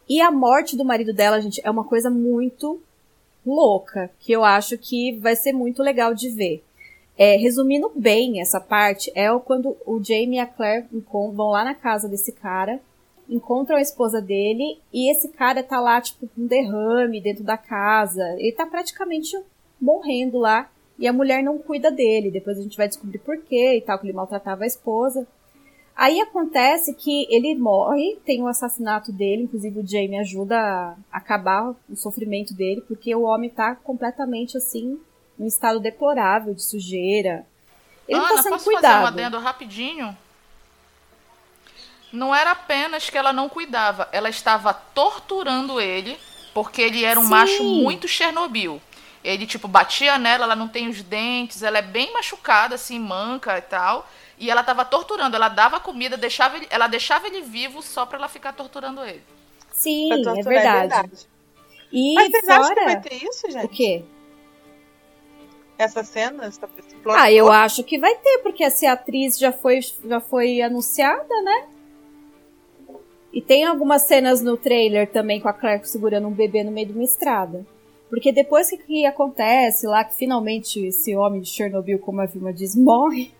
E a morte do marido dela, gente, é uma coisa muito louca, que eu acho que vai ser muito legal de ver. É, resumindo bem essa parte, é quando o Jamie e a Claire vão lá na casa desse cara, encontram a esposa dele e esse cara tá lá, tipo, com um derrame dentro da casa. Ele tá praticamente morrendo lá e a mulher não cuida dele. Depois a gente vai descobrir por quê e tal, que ele maltratava a esposa. Aí acontece que ele morre, tem o assassinato dele, inclusive o Jamie ajuda a acabar o sofrimento dele, porque o homem tá completamente assim, em estado deplorável de sujeira. Ele Ana, não tá sendo posso cuidado. fazer um adendo rapidinho? Não era apenas que ela não cuidava, ela estava torturando ele, porque ele era um Sim. macho muito Chernobyl. Ele, tipo, batia nela, ela não tem os dentes, ela é bem machucada, assim, manca e tal. E ela tava torturando, ela dava comida, deixava ele, ela deixava ele vivo só pra ela ficar torturando ele. Sim, é torturar, verdade. E Mas vocês acham que fora vai ter isso, gente? o quê? Essa cena? Essa, Ah, eu acho que vai ter, porque essa atriz já foi, já foi anunciada, né? E tem algumas cenas no trailer também com a Claire segurando um bebê no meio de uma estrada. Porque depois que, que acontece lá, que finalmente esse homem de Chernobyl, como a Vilma diz, morre.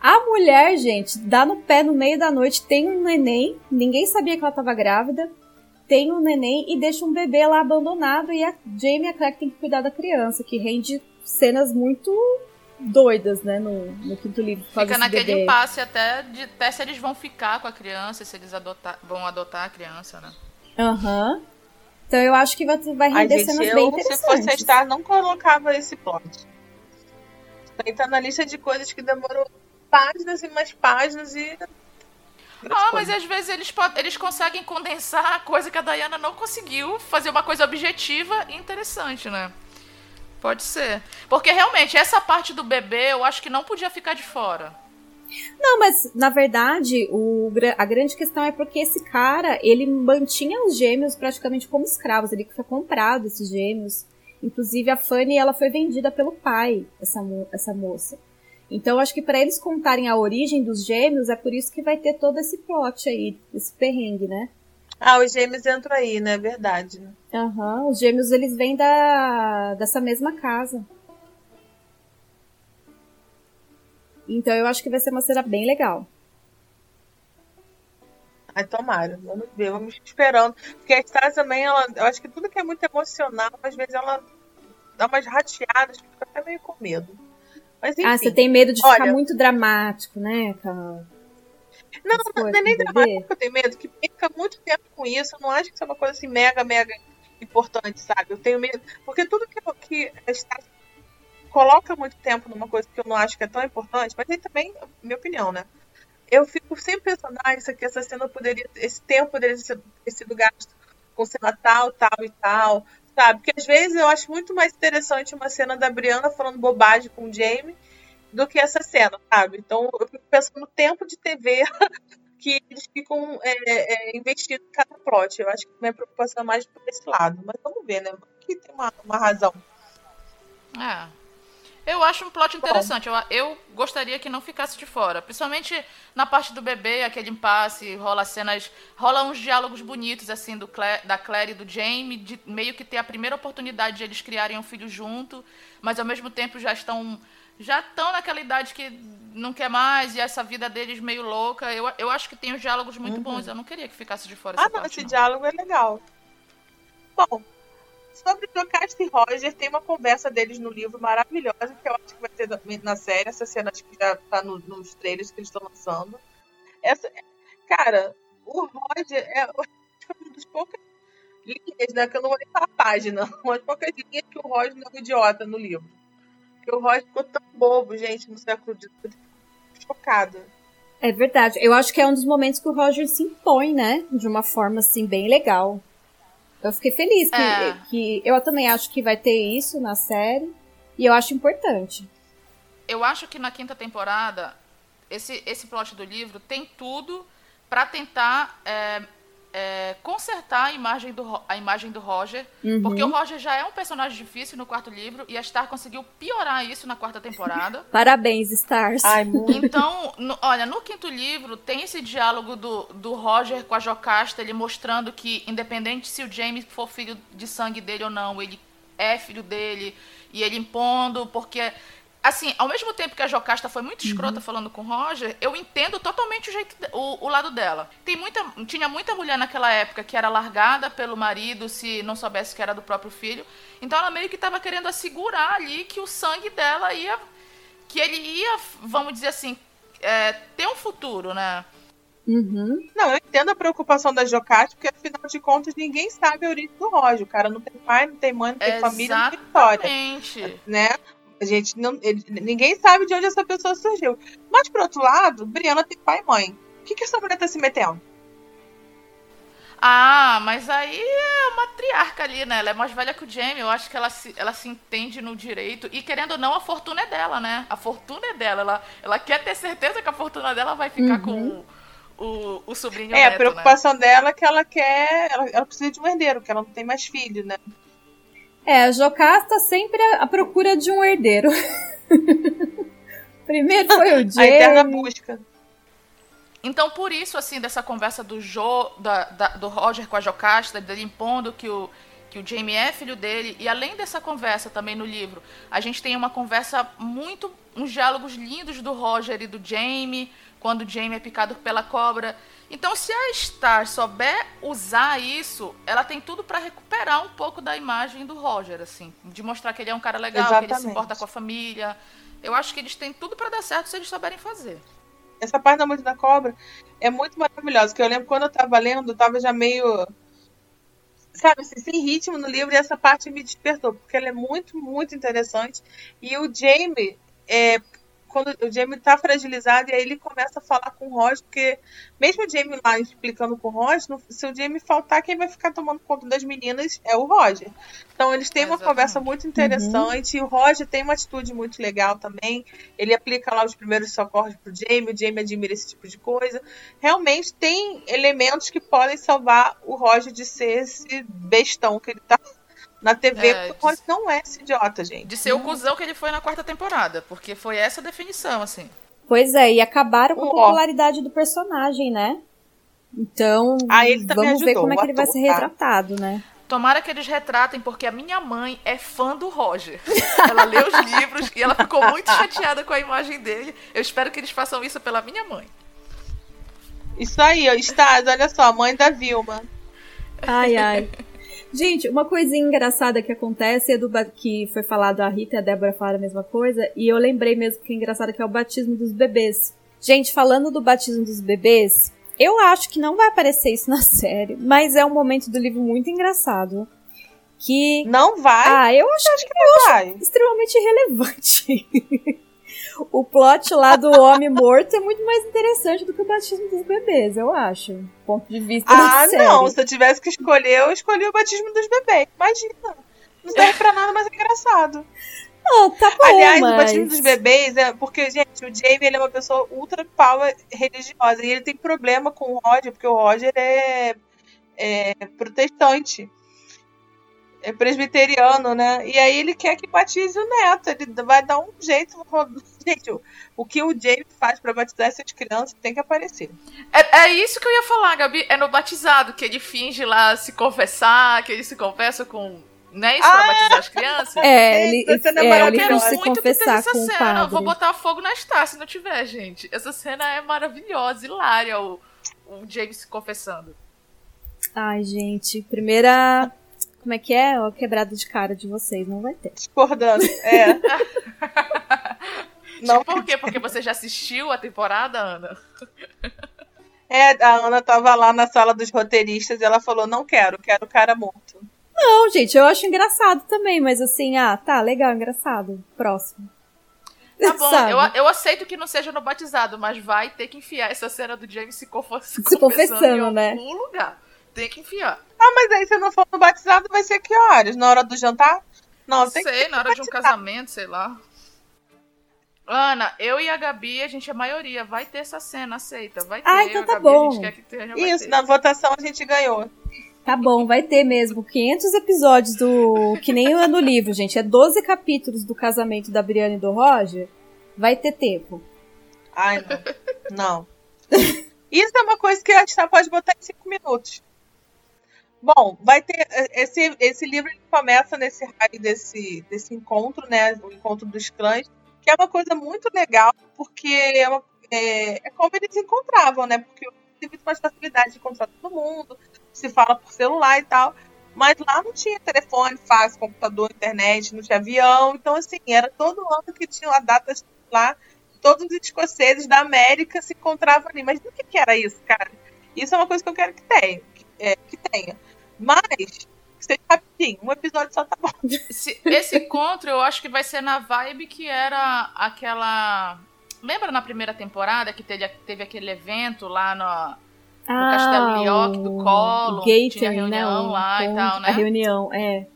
A mulher, gente, dá no pé no meio da noite, tem um neném, ninguém sabia que ela estava grávida, tem um neném e deixa um bebê lá abandonado e a Jamie e a Claire tem que cuidar da criança, que rende cenas muito doidas, né, no, no quinto livro. Fica naquele bebê. impasse até, de, até se eles vão ficar com a criança, se eles adotar, vão adotar a criança, né? Aham. Então eu acho que vai, vai Ai, render gente, cenas bem eu, se interessantes. fosse a Star, não colocava esse plot. Isso aí tá na lista de coisas que demorou páginas e mais páginas e. Ah, mas às vezes eles, eles conseguem condensar a coisa que a Diana não conseguiu, fazer uma coisa objetiva e interessante, né? Pode ser. Porque realmente, essa parte do bebê eu acho que não podia ficar de fora. Não, mas na verdade, o, a grande questão é porque esse cara, ele mantinha os gêmeos praticamente como escravos. Ele foi comprado, esses gêmeos. Inclusive, a Fanny, ela foi vendida pelo pai, essa, essa moça. Então, acho que para eles contarem a origem dos gêmeos, é por isso que vai ter todo esse plot aí, esse perrengue, né? Ah, os gêmeos entram aí, né? Verdade. né? Aham, os gêmeos, eles vêm da, dessa mesma casa. Então, eu acho que vai ser uma cena bem legal. Ai, tomara. Vamos ver, vamos esperando. Porque a Star também, ela, eu acho que tudo que é muito emocional, às vezes ela dá umas rateadas, fica até meio com medo. Mas enfim. Ah, você tem medo de ficar olha- muito dramático, né? Com Não, não, não é nem dramático que eu tenho medo, que perca muito tempo com isso. Eu não acho que isso é uma coisa assim mega, mega importante, sabe? Eu tenho medo. Porque tudo que, que a coloca muito tempo numa coisa que eu não acho que é tão importante, mas aí também, minha opinião, né? Eu fico sempre pensando, ah, isso aqui, essa cena poderia, esse tempo poderia ter sido gasto com cena tal, tal e tal, sabe? Porque às vezes eu acho muito mais interessante uma cena da Brianna falando bobagem com o Jamie do que essa cena, sabe? Então eu fico pensando no tempo de TV que eles ficam é, é, investindo em cada plot. Eu acho que minha preocupação é mais por esse lado. Mas vamos ver, né? Aqui tem uma, uma razão. É. Eu acho um plot interessante. Eu, eu gostaria que não ficasse de fora. Principalmente na parte do bebê, aquele impasse, rola cenas. Rola uns diálogos bonitos, assim, do Claire- da Claire e do Jamie, de meio que ter a primeira oportunidade de eles criarem um filho junto, mas ao mesmo tempo já estão. Já estão naquela idade que não quer mais, e essa vida deles meio louca. Eu, eu acho que tem uns diálogos muito bons. Eu não queria que ficasse de fora Uhum. Ah, essa não, parte, esse não. diálogo é legal. Bom, sobre Jocasta e Roger, tem uma conversa deles no livro maravilhosa, que eu acho que vai ter na- série. Essa cena acho que já tá no- nos trailers que eles estão lançando. Essa, cara, o Roger é uma das poucas linhas, né? Que eu não vou nem falar página, umas poucas linhas que o Roger não é um idiota no livro. Porque o Roger ficou tão bobo, gente, no século fico chocada. É verdade. Eu acho que é um dos momentos que o Roger se impõe, né? De uma forma, assim, bem legal. Eu fiquei feliz que, É. que eu também acho que vai ter isso na série. E eu acho importante. Eu acho que na quinta temporada esse, esse plot do livro tem tudo para tentar é, é, consertar a imagem do, a imagem do Roger, Uhum. porque o Roger já é um personagem difícil no quarto livro e a Star conseguiu piorar isso na quarta temporada. Parabéns, Stars. Ai, muito. Então, no- olha, no quinto livro tem esse diálogo do, do Roger com a Jocasta, ele mostrando que, independente se o James for filho de sangue dele ou não, ele é filho dele, e ele impondo, porque. Assim, ao mesmo tempo que a Jocasta foi muito escrota falando com o Roger, eu entendo totalmente o, jeito, o, o lado dela. Tem muita, tinha muita mulher naquela época que era largada pelo marido se não soubesse que era do próprio filho. Então ela meio que estava querendo assegurar ali que o sangue dela ia que ele ia, vamos dizer assim, é, ter um futuro, né? Uhum. Não, eu entendo a preocupação da Jocate, porque afinal de contas ninguém sabe a origem do Roger. O cara não tem pai, não tem mãe, não tem família, não tem história. Exatamente. né? A gente não, ele- ninguém sabe de onde essa pessoa surgiu. Mas, por outro lado, Brianna tem pai e mãe. O que, que essa mulher tá se metendo? Ah, mas aí é uma triarca ali, né? Ela é mais velha que o Jamie. Eu acho que ela se, ela se entende no direito. E querendo ou não, a fortuna é dela, né? A fortuna é dela. Ela, ela quer ter certeza que a fortuna dela vai ficar com o, o, o sobrinho é, a neto, né? preocupação dela é que ela quer. Ela, ela precisa de um herdeiro, que ela não tem mais filho, né? É, a Jocasta sempre à procura de um herdeiro. Primeiro foi o A eterna Jamie. busca. Então, por isso, assim, dessa conversa do Jo, da, da- do Roger com a Jocasta, dele impondo que o, que o Jamie é filho dele, e além dessa conversa também no livro, a gente tem uma conversa muito. uns diálogos lindos do Roger e do Jamie, quando o Jamie é picado pela cobra. Então, se a Star souber usar isso, ela tem tudo para recuperar um pouco da imagem do Roger, assim, de mostrar que ele é um cara legal, que ele se Exatamente. importa com a família. Eu acho que eles têm tudo para dar certo se eles souberem fazer. Essa parte da Noite da Cobra é muito maravilhosa. Que eu lembro quando eu tava lendo, eu tava já meio. Sabe, assim, sem ritmo no livro, e essa parte me despertou, porque ela é muito, muito interessante. E o Jamie, é, quando o Jamie tá fragilizado, e aí ele começa a falar com o Roger, porque mesmo o Jamie lá explicando com o Roger, se o Jamie faltar, quem vai ficar tomando conta das meninas é o Roger. Então eles têm uma Exatamente. conversa muito interessante, e o Roger tem uma atitude muito legal também. Ele aplica lá os primeiros socorros pro Jamie, o Jamie admira esse tipo de coisa. Realmente tem elementos que podem salvar o Roger de ser esse bestão que ele tá na TV, É, porque o Roger não é esse idiota, gente. De ser o cuzão que ele foi na quarta temporada, porque foi essa a definição, assim. Pois é, e acabaram com a popularidade do personagem, né? Então, Ah, ele também vamos ver ajudou, como é que ele vai ator, ser tá? retratado, né? Tomara que eles retratem, porque a minha mãe é fã do Roger. Ela lê os livros e ela ficou muito chateada com a imagem dele. Eu espero que eles façam isso pela minha mãe. Isso aí, ó, Stas, olha só, mãe da Vilma. Ai, ai. Gente, uma coisinha engraçada que acontece é do que foi falado a Rita e a Débora falaram a mesma coisa, e eu lembrei mesmo que é engraçado que é o batismo dos bebês. Gente, falando do batismo dos bebês, eu acho que não vai aparecer isso na série, mas é um momento do livro muito engraçado. Que. Não vai, Ah, eu acho acho que não vai. extremamente irrelevante. o plot lá do homem morto é muito mais interessante do que o batismo dos bebês, eu acho. Ponto de vista da Ah, não. Se eu tivesse que escolher, eu escolhi o batismo dos bebês. Imagina. Não serve pra nada, mas é engraçado. Não, tá bom, Aliás, mas... o batismo dos bebês é porque, gente, o Jamie ele é uma pessoa ultra power religiosa e ele tem problema com o Roger, porque o Roger é, é protestante. É presbiteriano, né? E aí ele quer que batize o neto. Ele vai dar um jeito. Gente, o, que o Jamie faz pra batizar essas crianças tem que aparecer. É, é isso que eu ia falar, Gabi. É no batizado que ele finge lá se confessar, que ele se confessa com. Não é isso pra Ah! batizar as crianças? É, ele, é é, ele Quero se muito que confessar com essa cena. padre. Vou botar fogo na Star se não tiver, gente. Essa cena é maravilhosa, hilária, o, o James se confessando. Ai, gente, primeira... Como é que é? Ó, quebrada de cara de vocês, não vai ter. Discordando. É. Não, Por quê? Porque você já assistiu a temporada, Ana? É, a Ana tava lá na sala dos roteiristas e ela falou: não quero, quero o cara morto. Não, gente, eu acho engraçado também, mas assim, ah, tá, legal, engraçado. Próximo. Tá bom, eu, eu aceito que não seja no batizado, mas vai ter que enfiar essa cena do James se, confo- se confessando, em né? algum lugar. Tem que enfiar. Ah, mas aí se não for no batizado, vai ser que horas? Na hora do jantar? Não, sei, que na hora de um casamento, sei lá. Ana, eu e a Gabi, a gente é maioria. Vai ter essa cena, aceita. Vai ter. Ah, então a tá Gabi, bom. A gente quer que tenha, Isso, na votação a gente ganhou. Tá bom, vai ter mesmo 500 episódios do. Que nem é no livro, gente. É 12 capítulos do casamento da Briana e do Roger. Vai ter tempo. Ai, não. Não. Isso é uma coisa que a gente só pode botar em cinco minutos. Bom, vai ter. Esse, esse livro começa nesse raio desse, desse encontro, né? O encontro dos clãs, que é uma coisa muito legal, porque é, uma- é- é como eles encontravam, né? Porque muito mais facilidade de encontrar todo mundo, se fala por celular e tal. Mas lá não tinha telefone, fácil, computador, internet, não tinha avião. Então, assim, era todo ano que tinha a data lá todos os escoceses da América se encontravam ali. Mas o que, que era isso, cara? Isso é uma coisa que eu quero que tenha. Que, é, que tenha. Mas, que seja rapidinho, um episódio só tá bom. Esse, esse encontro eu acho que vai ser na vibe que era aquela. Lembra na primeira temporada que teve, teve aquele evento lá no, no Castelo Lioc do? Gathering, tinha reunião né? lá e tal, né? A reunião, é.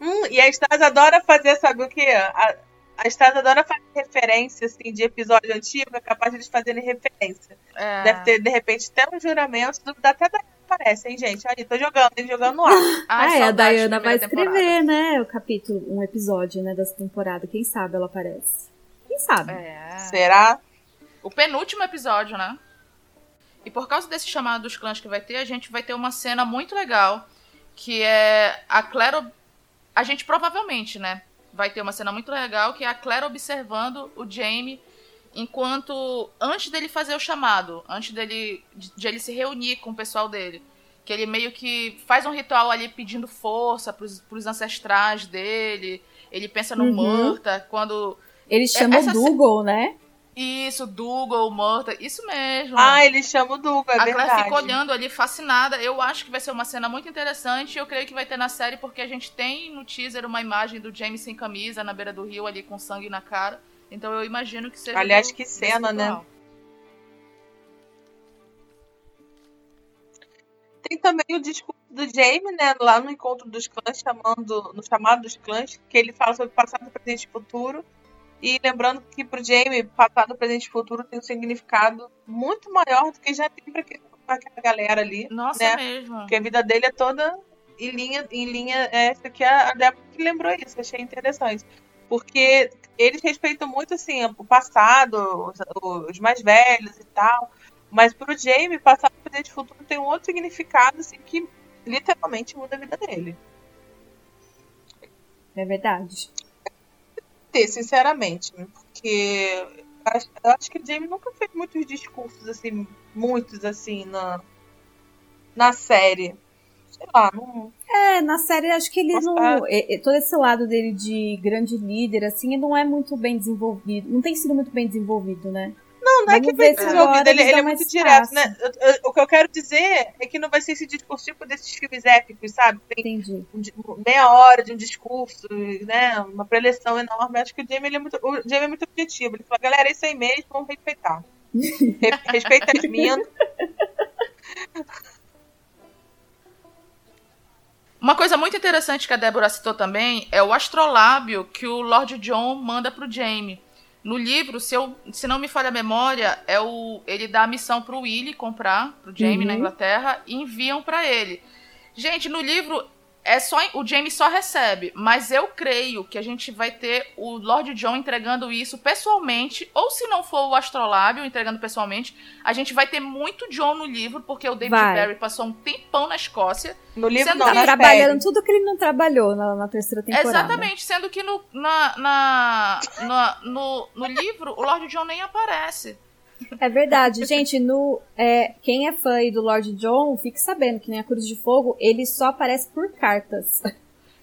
Hum, e a Stasi adora fazer, sabe o quê? A, a Stasi adora fazer referência, assim, de episódio antigo, é capaz de eles fazerem referência. É. Deve ter, de repente, até um juramento, dá até da aparece, hein, gente? Ali, tô jogando, tô jogando no ar. Ai, ah, é, a saudade da Diana vai escrever, né? O capítulo, um episódio, né, dessa temporada. Quem sabe ela aparece. Quem sabe? temporada. É. Será? O penúltimo episódio, né? E por causa desse chamado dos clãs que vai ter, a gente vai ter uma cena muito legal. Que é a Claire. ob- A gente provavelmente, né? Vai ter uma cena muito legal que é a Claire observando o Jamie enquanto. Antes dele fazer o chamado. Antes dele. De, de ele se reunir com o pessoal dele. Que ele meio que faz um ritual ali pedindo força pros, pros ancestrais dele. Ele pensa no Uhum. Murta. Quando. Ele chama essa o Dougal, né? Isso, Dougal, Murta. Isso mesmo. Ah, ele chama o Dugo, é a verdade. Claire fica olhando ali, fascinada. Eu acho que vai ser uma cena muito interessante. Eu creio que vai ter na série, porque a gente tem no teaser uma imagem do James sem camisa na beira do rio, ali com sangue na cara. Então eu imagino que seja. Aliás, do- que cena, né? Tem também o discurso do Jamie, né, lá no encontro dos clãs, chamando, no chamado dos clãs, que ele fala sobre passado, presente e futuro. E lembrando que pro Jamie, passado, presente e futuro tem um significado muito maior do que já tem pra aquela galera ali. Nossa, né? é mesmo. Porque a vida dele é toda em linha, em linha essa que a Débora que lembrou isso, achei interessante. Porque eles respeitam muito assim o passado, os, os mais velhos e tal. Mas pro Jamie, passado, presente e futuro tem um outro significado assim, que literalmente muda a vida dele. É verdade. Ter, sinceramente. Porque eu acho, eu acho que o Jamie nunca fez muitos discursos assim, muitos assim, na, na série. Sei lá, não. É, na série acho que ele não. é- é- todo esse lado dele de grande líder, assim, não é muito bem desenvolvido. Não tem sido muito bem desenvolvido, né? Não, não é Vamos que vai ver se desenvolvido, ele, ele é muito direto, né? Eu- eu- o que eu quero dizer é que não vai ser esse discurso tipo desses filmes épicos, sabe? Tem Entendi. um meia hora de um discurso, né? Uma preleção enorme. Acho que o Jamie, ele é muito, o Jamie é muito objetivo. Ele fala, galera, é isso aí mesmo, vamos respeitar. Re- Respeita as minhas. Uma coisa muito interessante que a Débora citou também é o astrolábio que o Lord John manda pro Jamie. No livro, se, eu, se não me falha a memória, é o ele dá a missão pro Willy comprar pro Jamie Uhum. na Inglaterra e enviam pra ele. Gente, no livro é só o Jamie só recebe, mas eu creio que a gente vai ter o Lord John entregando isso pessoalmente, ou se não for o astrolábio entregando pessoalmente, a gente vai ter muito John no livro, porque o David Vai. Barry passou um tempão na Escócia. No livro, Sendo não, que Tá trabalhando tudo que ele não trabalhou na, na terceira temporada. Exatamente, sendo que no, na, na, na- no, no livro o Lord John nem aparece. É verdade, gente. No, é, quem é fã aí do Lord John, fique sabendo que nem a Cruz de Fogo, ele só aparece por cartas.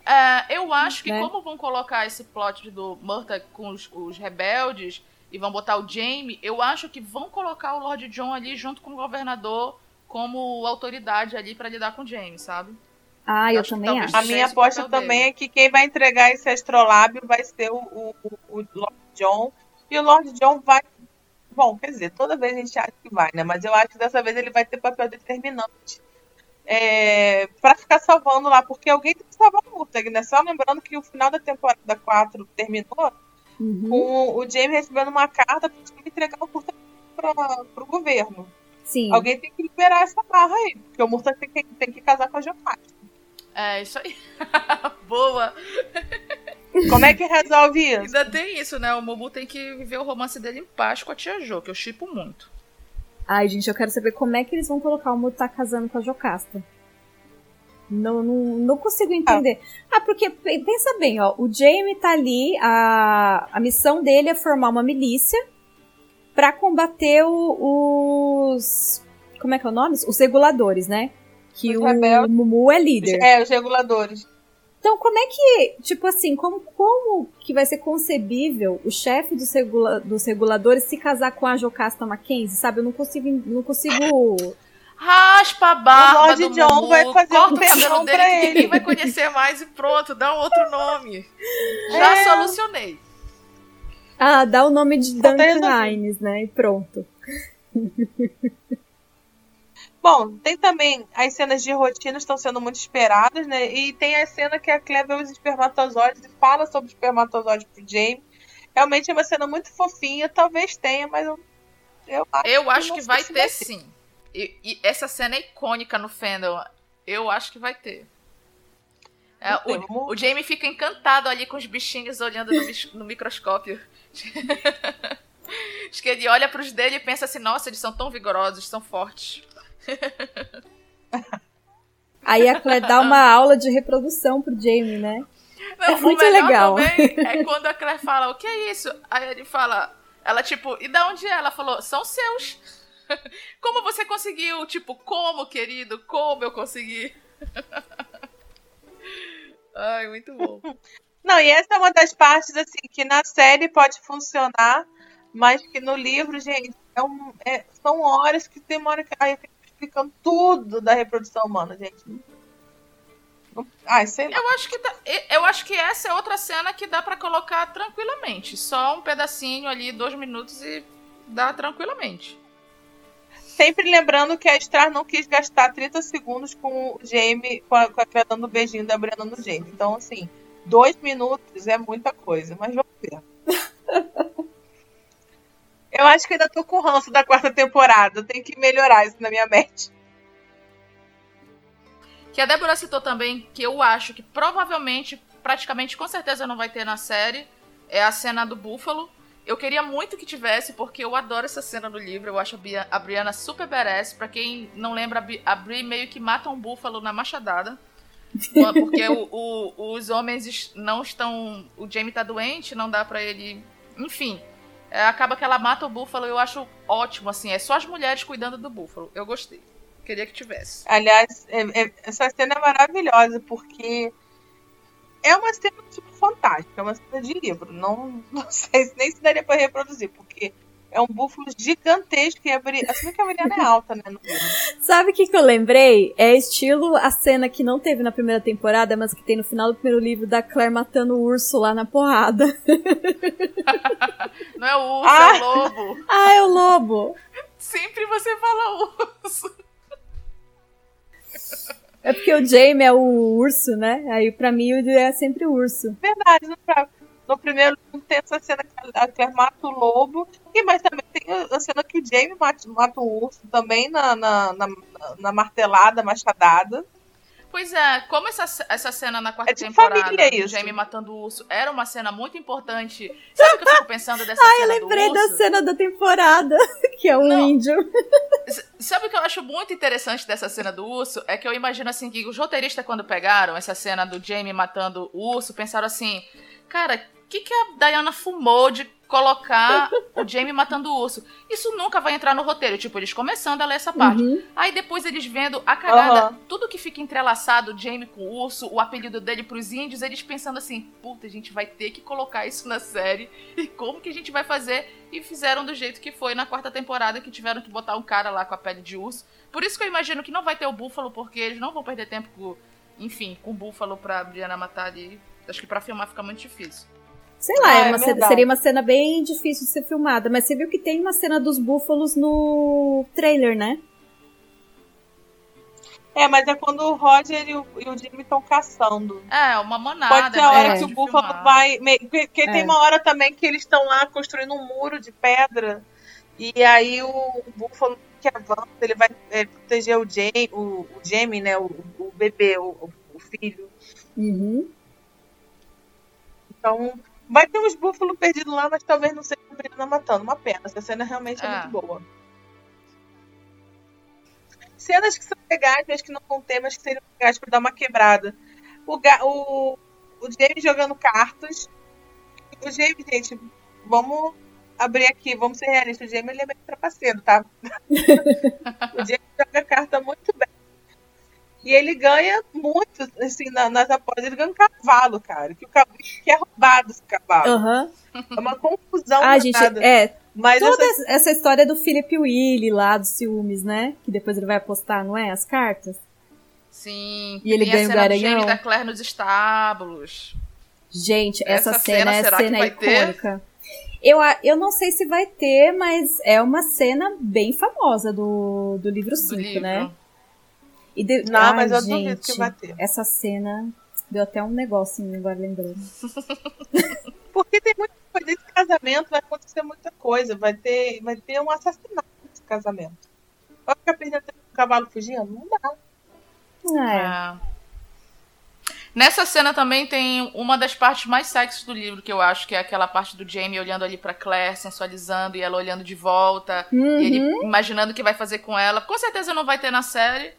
É, eu acho que Né? como vão colocar esse plot do Murta com os, os rebeldes e vão botar o Jaime, eu acho que vão colocar o Lord John ali junto com o governador como autoridade ali pra lidar com o Jaime, sabe? Ah, eu Acho que também acho. A minha aposta também dele. é que quem vai entregar esse astrolábio vai ser o, o, o Lord John. E o Lord John vai. Bom, quer dizer, toda vez a gente acha que vai, né? Mas eu acho que dessa vez ele vai ter papel determinante. É, para ficar salvando lá, porque alguém tem que salvar o Murtag, né? Só lembrando que o final da temporada 4 terminou Uhum. com o Jamie recebendo uma carta para entregar o Murta para o governo. Sim. Alguém tem que liberar essa barra aí, porque o Murta tem que, tem que casar com a Jocasta. É, isso aí. Boa. Como é que resolve isso? Ainda tem isso, né? O Mobu tem que viver o romance dele em paz com a tia Jo, que eu chipo muito. Ai, gente, eu quero saber como é que eles vão colocar o Murta casando com a Jocasta. Não, não, não consigo entender. Ah. porque pensa bem, ó, o Jamie tá ali, a, a missão dele é formar uma milícia para combater o, os. Como é que é o nome? Os reguladores, né? Que Os o rebeldes. Mumu é líder. É, os reguladores. Então, como é que, tipo assim, como, como que vai ser concebível o chefe dos, regula dos reguladores se casar com a Jocasta Mackenzie, sabe? Eu não consigo, não consigo Raspa a O barba Lord do John Mumu, vai fazer corta um o cabelo dele pra que ele. ninguém vai conhecer mais e pronto, dá um outro nome. Já É. solucionei. Ah, dá o nome de Tá Duncan. Hines, né? E pronto. Bom, tem também as cenas de rotina estão sendo muito esperadas, né? E tem a cena que a Claire vê os espermatozoides e fala sobre os espermatozoides pro Jamie. Realmente é uma cena muito fofinha, talvez tenha, mas eu, eu acho Eu acho que sei vai ter sim. E, e essa cena é icônica no fandom. Eu acho que vai ter. É, o, o Jamie fica encantado ali com os bichinhos olhando no, no microscópio. Acho que ele olha pros dele e pensa assim, nossa, eles são tão vigorosos, são fortes. Aí a Claire dá uma aula de reprodução pro Jamie, né? Não, É muito legal. é quando a Claire fala, o que é isso? Aí ele fala, ela tipo, e da onde é? Ela falou, são seus. Como você conseguiu? Tipo, como, querido? Como eu consegui? Ai, muito bom. Não, e essa é uma das partes, assim, que na série pode funcionar, mas que no livro, gente, é um- é- são horas que demora que ai, eu fico explicando tudo da reprodução humana, gente. Ai, sei lá. Eu acho que dá- eu acho que essa é outra cena que dá pra colocar tranquilamente. Só um pedacinho ali, dois minutos e dá tranquilamente. Sempre lembrando que a Star não quis gastar 30 segundos com o Jamie, com a, com a dando um beijinho da Brianna no Jamie. Então, assim, dois minutos é muita coisa, mas vamos ver. Eu acho que ainda tô com ranço da quarta temporada. Tenho que melhorar isso na minha mente. Que a Débora citou também, que eu acho que provavelmente, praticamente com certeza não vai ter na série, é a cena do Búfalo. Eu queria muito que tivesse, porque eu adoro essa cena no livro. Eu acho a, Bia- a Brianna super badass. Pra quem não lembra, a Bri meio que mata um búfalo na machadada. Porque o- o- os homens não estão. O Jamie tá doente, não dá pra ele. Enfim. É, acaba que ela mata o búfalo. Eu acho ótimo, assim. É só as mulheres cuidando do búfalo. Eu gostei. Queria que tivesse. Aliás, é- é- essa cena é maravilhosa, porque é uma cena tipo, fantástica, é uma cena de livro. Não, não sei se nem se daria pra reproduzir, porque é um búfalo gigantesco e a Brianna. Assim que a Brianna é alta, né? No. Sabe o que, que eu lembrei? É estilo a cena que não teve na primeira temporada, mas que tem no final do primeiro livro da Claire matando o urso lá na porrada. Não é o urso, Ah! é o lobo. Ah, é o lobo! Sempre você fala urso. É porque o Jamie é o urso, né? Aí pra mim o é sempre o urso. Verdade, no, pra- no primeiro livro tem essa cena que a Claire mata o lobo, e mas também tem a cena que o Jamie mata, mata o urso também na, na, na, na martelada, machadada. Pois é, como essa, essa cena na quarta É de temporada família. Jamie matando o urso era uma cena muito importante. Sabe o que eu fico pensando dessa Ai, eu cena lembrei do da cena da temporada, que é o Não. índio. Sabe o que eu acho muito interessante dessa cena do urso? É que eu imagino assim que os roteiristas, quando pegaram essa cena do Jamie matando o urso, pensaram assim: cara, que, que a Diana fumou de colocar o Jamie matando o urso? Isso nunca vai entrar no roteiro. Tipo, eles começando a ler essa parte. Uhum. Aí depois eles vendo a cagada, Aham. tudo que fica entrelaçado, o Jamie com o urso, o apelido dele pros índios, eles pensando assim, puta, a gente vai ter que colocar isso na série, e como que a gente vai fazer? E fizeram do jeito que foi na quarta temporada, que tiveram que botar um cara lá com a pele de urso. Por isso que eu imagino que não vai ter o búfalo, porque eles não vão perder tempo com, enfim, com o búfalo pra Brianna matar ali. Acho que pra filmar fica muito difícil. Sei lá, Ah, é é uma cena- verdade. seria uma cena bem difícil de ser filmada. Mas você viu que tem uma cena dos búfalos no trailer, né? É, mas é quando o Roger e o, e o Jimmy estão caçando. É, uma manada. Pode ser a hora é. que o Búfalo filmar. vai. porque É. tem uma hora também que eles estão lá construindo um muro de pedra. E aí o, o Búfalo que avança, ele vai é, proteger o Jamie, o, o Jamie, né? O, o bebê, o, o filho. Uhum. Então, vai ter uns búfalos perdidos lá, mas talvez não seja a Brianna matando. Uma pena. Essa cena realmente é, muito boa. Cenas que são legais, mas que não vão ter, mas que seriam legais pra dar uma quebrada. O, o, o James jogando cartas. O James, gente, vamos abrir aqui, vamos ser realistas. O James ele é bem trapaceiro, tá? o James joga carta muito bem. E ele ganha muito, assim, na- nas apostas. Ele ganha um cavalo, cara. Que o cavalo que é roubado esse cavalo. Aham. É uma confusão Ah, gente, é. Mas Toda essa- essa história do Philip Willy lá, dos ciúmes, né? Que depois ele vai apostar, não é? As cartas. Sim. E ele ganha o garanhão. Da Claire nos estábulos. Gente, essa, Essa cena, cena, é será que cena vai ter? icônica. Eu, eu não sei se vai ter, mas é uma cena bem famosa do, do livro Do 5, livro. E de- Não, Ai, mas eu gente, duvido que vai ter. Essa cena deu até um negocinho agora lembrando. Porque tem muita coisa. Nesse casamento vai acontecer muita coisa. Vai ter, vai ter um assassinato nesse casamento. Vai ficar perdendo tempo com o cavalo fugindo? Não dá. É. É. Nessa cena também tem uma das partes mais sexys do livro, que eu acho que é aquela parte do Jamie olhando ali pra Claire, sensualizando, e ela olhando de volta, Uhum. e ele imaginando o que vai fazer com ela. Com certeza não vai ter na série,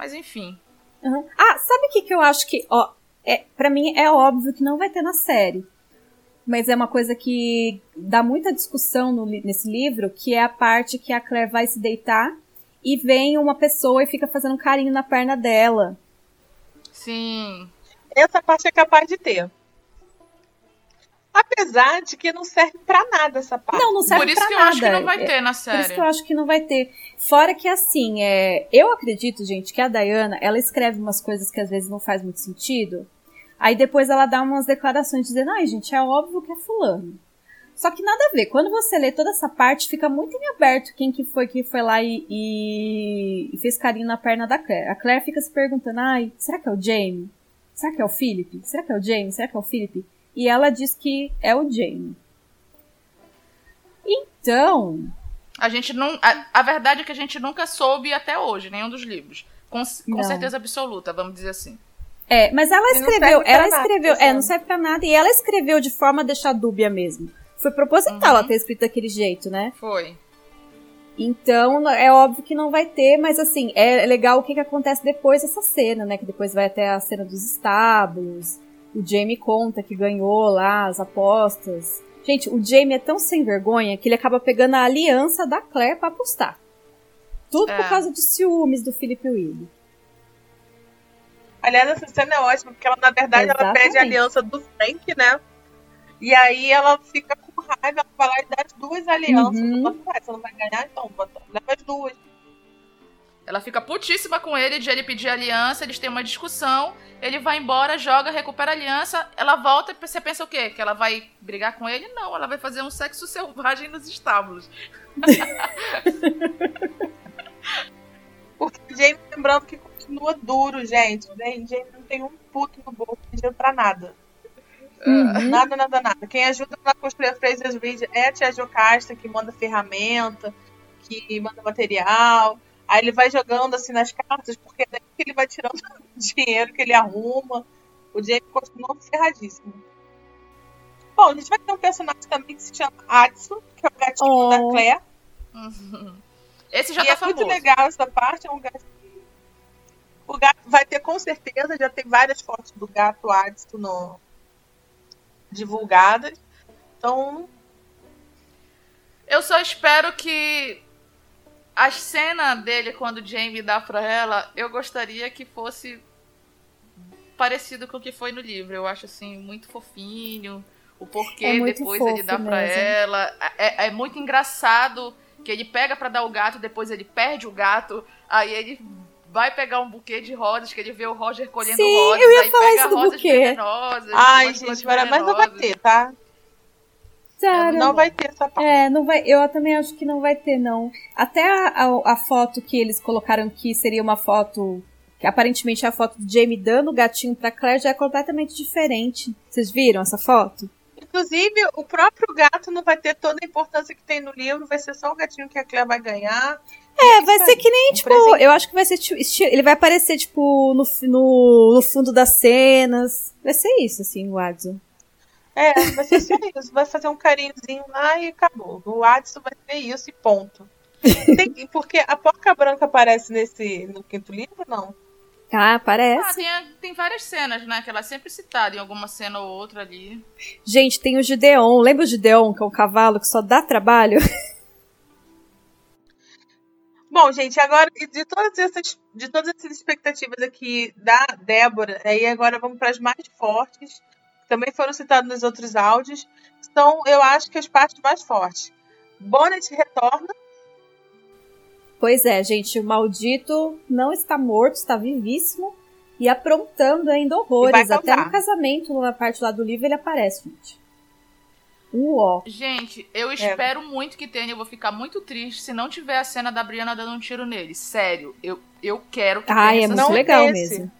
mas enfim. Uhum. Ah, sabe o que, que eu acho que, ó, é, para mim é óbvio que não vai ter na série. Mas é uma coisa que dá muita discussão no nesse livro, que é a parte que a Claire vai se deitar e vem uma pessoa e fica fazendo um carinho na perna dela. Sim. Essa parte é capaz de ter. Apesar de que não serve pra nada essa parte. Não, não serve Por isso que eu nada. acho que não vai É- ter na Por isso série. que eu acho que não vai ter. Fora que assim, é, eu acredito, gente, que a Diana, ela escreve umas coisas que às vezes não faz muito sentido. Aí depois ela dá umas declarações dizendo, ai, gente, é óbvio que é fulano. Só que nada a ver. Quando você lê toda essa parte, fica muito em aberto quem que foi que foi lá e, e- e fez carinho na perna da Claire. A Claire fica se perguntando, ai, será que é o Jamie? Será que é o Philip? Será que é o Jamie? Será que é o Philip? E ela diz que é o Jamie. Então, A gente não. A, a verdade é que a gente nunca soube até hoje, nenhum dos livros. Com, com certeza absoluta, vamos dizer assim. É, mas ela escreveu, ela nada, escreveu, é, não serve pra nada, e ela escreveu de forma a deixar dúbia mesmo. Foi proposital Uhum. ela ter escrito daquele jeito, né? Foi. Então, é óbvio que não vai ter, mas assim, é legal o que, que acontece depois dessa cena, né? Que depois vai até a cena dos estábulos. O Jamie conta que ganhou lá as apostas. Gente, o Jamie é tão sem vergonha que ele acaba pegando a aliança da Claire pra apostar. Tudo É. por causa de ciúmes do Philip Willy. Aliás, essa cena é ótima, porque ela, na verdade, ela Exatamente. pede a aliança do Frank, né? E aí ela fica com raiva, ela vai lá e dá as duas alianças. Uhum. Ela fala, Você não vai ganhar, então leva as duas. Ela fica putíssima com ele de ele pedir aliança, eles têm uma discussão, ele vai embora, joga, recupera a aliança, ela volta e você pensa o quê? Que ela vai brigar com ele? Não, ela vai fazer um sexo selvagem nos estábulos. Porque o James, lembrando que continua duro, gente. Gente, James não tem um puto no bolso, dinheiro pra nada. Uhum. Nada, nada, nada. Quem ajuda a construir a Fraser's Ridge é a tia Jocasta, que manda ferramenta, que manda material. Aí ele vai jogando assim nas cartas, porque é daí que ele vai tirando o dinheiro que ele arruma. O James continua ferradíssimo. Bom, a gente vai ter um personagem também que se chama Adson, que é o gatinho Oh. da Claire. Esse já e tá é famoso. muito legal essa parte, é um gato. O gato vai ter com certeza, já tem várias fotos do gato Adson no... divulgadas. Então, Eu só espero que a cena dele quando o Jamie dá pra ela, eu gostaria que fosse parecido com o que foi no livro. Eu acho assim muito fofinho. O porquê É depois ele dá pra mesmo. ela. É, é muito engraçado que ele pega pra dar o gato, depois ele perde o gato, aí ele vai pegar um buquê de rosas, que ele vê o Roger colhendo Sim, rosas, eu ia aí falar pega isso do rosas buquê. venenosas. ai, gente, mas não vai venenosas. ter, tá? Não vai ter essa parte. É, não vai, eu também acho que não vai ter, não. Até a, a, a foto que eles colocaram que seria uma foto que aparentemente a foto do Jamie dando o gatinho pra Claire já é completamente diferente. Vocês viram essa foto? Inclusive, o próprio gato não vai ter toda a importância que tem no livro, vai ser só o gatinho que a Claire vai ganhar. É, vai ser que nem, Um tipo, presente. eu acho que vai ser, tipo, ele vai aparecer, tipo, no, no, no fundo das cenas. Vai ser isso, assim, o Adson. É, vai ser só isso. Vai fazer um carinhozinho lá e acabou. O Adson vai ser isso e ponto. Tem- porque a porca branca aparece nesse no quinto livro, não? Ah, Ah, parece. tem, tem várias cenas, né? Que ela é sempre citada em alguma cena ou outra ali. Gente, tem o Gideon. Lembra o Gideon, que é um cavalo que só dá trabalho? Bom, gente, agora de todas essas, de todas essas expectativas aqui da Débora, aí agora vamos para as mais fortes, também foram citadas nos outros áudios. São, eu acho que as partes mais fortes. Bonnet retorna, Pois é, gente, o maldito não está morto, está vivíssimo e aprontando ainda horrores. Até no casamento, na parte lá do livro, ele aparece, gente. Uó. Gente, É. eu espero muito que tenha. Eu vou ficar muito triste se não tiver a cena da Brianna dando um tiro nele. Sério, eu, eu quero que Ai, tenha é essa muito legal esse. mesmo.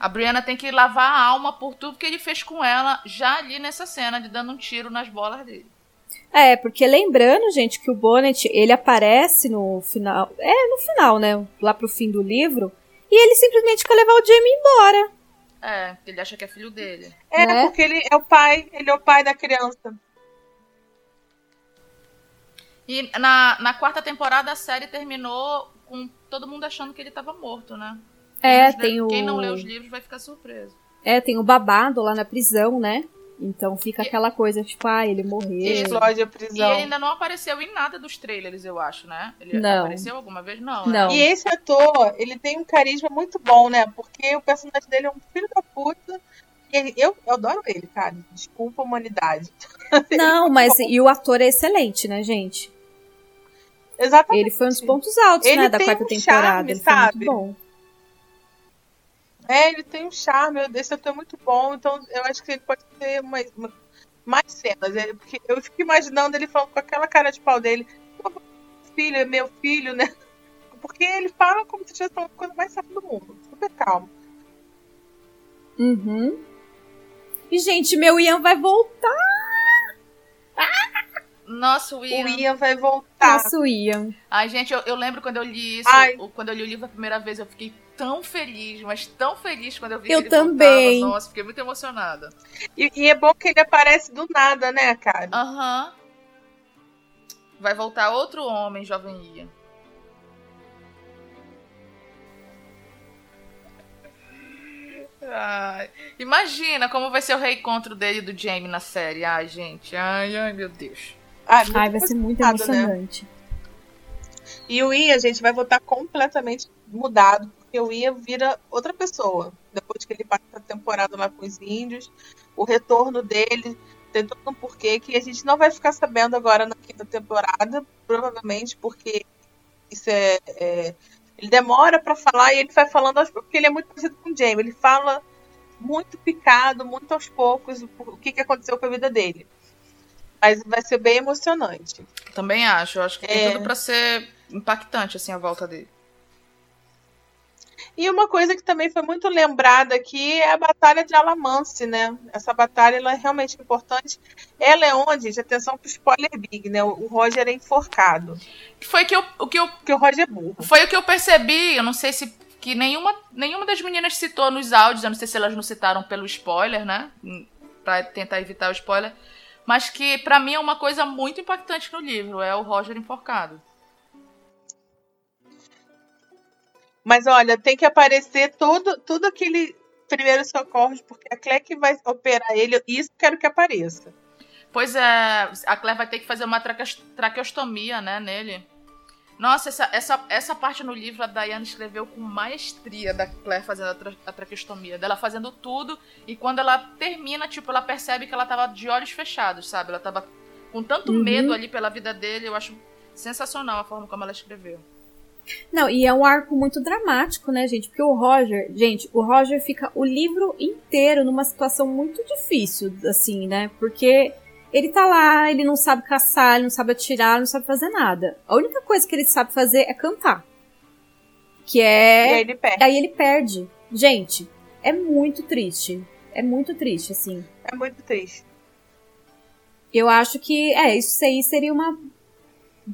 A Brianna tem que lavar a alma por tudo que ele fez com ela já ali nessa cena de dando um tiro nas bolas dele. É, porque lembrando, gente, que o Bonnet, ele aparece no final. É, no final, né? Lá pro fim do livro. E ele simplesmente quer levar o Jamie embora. É, porque ele acha que é filho dele. é Né? porque ele é o pai, ele é o pai da criança. E na, na quarta temporada a série terminou com todo mundo achando que ele tava morto, né? Quem É, tem o. Quem não lê os livros vai ficar surpreso. É, tem o babado lá na prisão, né? Então fica aquela coisa, tipo, ah, ele morreu. Explode a E prisão. ele ainda não apareceu em nada dos trailers, eu acho, né? Ele Não. apareceu alguma vez? Não. né? Não. E esse ator, ele tem um carisma muito bom, né? Porque o personagem dele é um filho da puta. E eu, eu adoro ele, cara. Desculpa a humanidade. Não, mas e o ator é excelente, né, gente? Exatamente. Ele foi um dos pontos altos, Ele né, da tem quarta um temporada. charme, ele foi sabe? muito bom. É, ele tem um charme, esse ator é muito bom, então eu acho que ele pode ter mais, mais cenas. Porque eu fico imaginando ele falando com aquela cara de pau dele, "Pô, filho, é meu filho, né? Porque ele fala como se estivesse falando a coisa mais certa do mundo. Super calmo. Uhum. E, gente, meu Ian vai voltar. Nossa, o Ian. O Ian vai voltar. Nossa, o Ian. Ai, gente, eu, eu lembro quando eu li isso, quando eu li o livro a primeira vez, eu fiquei tão feliz, mas tão feliz quando eu vi Eu que ele também. voltava. Nossa, fiquei muito emocionada. E, e é bom que ele aparece do nada, né, cara? Aham. Vai voltar outro homem, jovem Ian. Ai, imagina como vai ser o reencontro dele e do Jamie na série. Ai, gente. Ai, ai, meu Deus. Ah, Ai, vai ser muito né? emocionante. E o Ian, gente, vai voltar completamente mudado, porque o Ian vira outra pessoa. Depois que ele passa a temporada lá com os índios, o retorno dele tem todo um porquê que a gente não vai ficar sabendo agora na quinta temporada, provavelmente, porque isso é. é- ele demora pra falar e ele vai falando aos poucos, porque ele é muito parecido com o Jamie. Ele fala muito picado, muito aos poucos, o, o que, que aconteceu com a vida dele. Mas vai ser bem emocionante. Também acho. Eu acho que tem É. tudo pra ser impactante, assim, a volta dele. E uma coisa que também foi muito lembrada aqui é a Batalha de Alamance, né? Essa batalha ela é realmente importante. Ela é onde, gente, atenção pro spoiler big, né? O Roger é enforcado. Foi que eu, o que eu Porque o Roger é burro. Foi o que eu percebi, eu não sei se que nenhuma, nenhuma das meninas citou nos áudios, eu não sei se elas não citaram pelo spoiler, né? Pra tentar evitar o spoiler. Mas que pra mim é uma coisa muito impactante no livro, é o Roger enforcado. Mas olha, tem que aparecer todo, tudo aquele primeiro socorros, porque a Claire que vai operar ele, isso quero que apareça. Pois é, a Claire vai ter que fazer uma traque- traqueostomia, né, nele. Nossa, essa, essa, essa parte no livro a Diana escreveu com maestria da Claire fazendo a, tra a traqueostomia, dela fazendo tudo, e quando ela termina, tipo, ela percebe que ela tava de olhos fechados, sabe? Ela tava com tanto Uhum. medo ali pela vida dele, eu acho sensacional a forma como ela escreveu. Não, e é um arco muito dramático, né, gente? Porque o Roger, gente, o Roger fica o livro inteiro numa situação muito difícil, assim, né? Porque ele tá lá, ele não sabe caçar, ele não sabe atirar, ele não sabe fazer nada. A única coisa que ele sabe fazer é cantar. Que é. E aí ele perde. Aí ele perde. Gente, é muito triste. É muito triste, assim. É muito triste. Eu acho que, é, isso aí seria uma.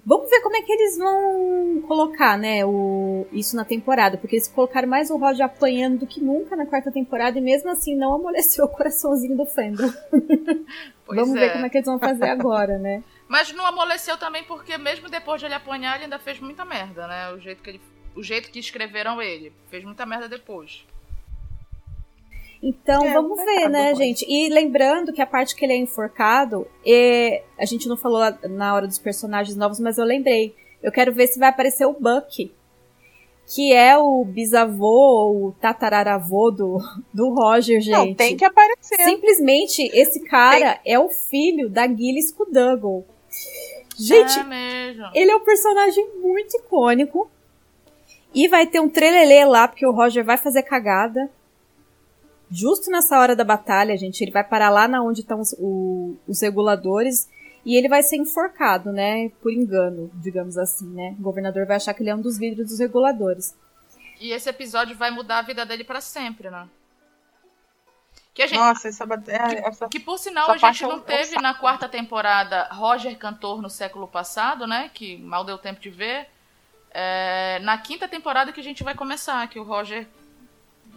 Vamos ver como é que eles vão colocar, né, o, isso na temporada. Porque eles colocaram mais o Roger apanhando do que nunca na quarta temporada e mesmo assim não amoleceu o coraçãozinho do. Pois Vamos é. ver como é que eles vão fazer agora, né? Mas não amoleceu também porque mesmo depois de ele apanhar, ele ainda fez muita merda, né? O jeito que ele, o jeito que escreveram ele, fez muita merda depois. Então É, vamos ver, né, depois. gente? E lembrando que a parte que ele é enforcado, é, a gente não falou na hora dos personagens novos, mas eu lembrei. Eu quero ver se vai aparecer o Buck, que é o bisavô ou tatararavô do, do Roger, gente. Não, tem que aparecer. Simplesmente, esse cara é o filho da Gillis Kuduggle. Gente, é ele é um personagem muito icônico. E vai ter um trelelê lá, porque o Roger vai fazer cagada. Justo nessa hora da batalha, gente, ele vai parar lá na onde estão os, o- os reguladores. E ele vai ser enforcado, né? Por engano, digamos assim, né? O governador vai achar que ele é um dos líderes dos reguladores. E esse episódio vai mudar a vida dele pra sempre, né? Que a gente, Nossa, essa batalha. Essa... Que por sinal a gente é um- não é um teve na quarta temporada Roger Cantor no século passado, né? Que mal deu tempo de ver. É, na quinta temporada que a gente vai começar, que o Roger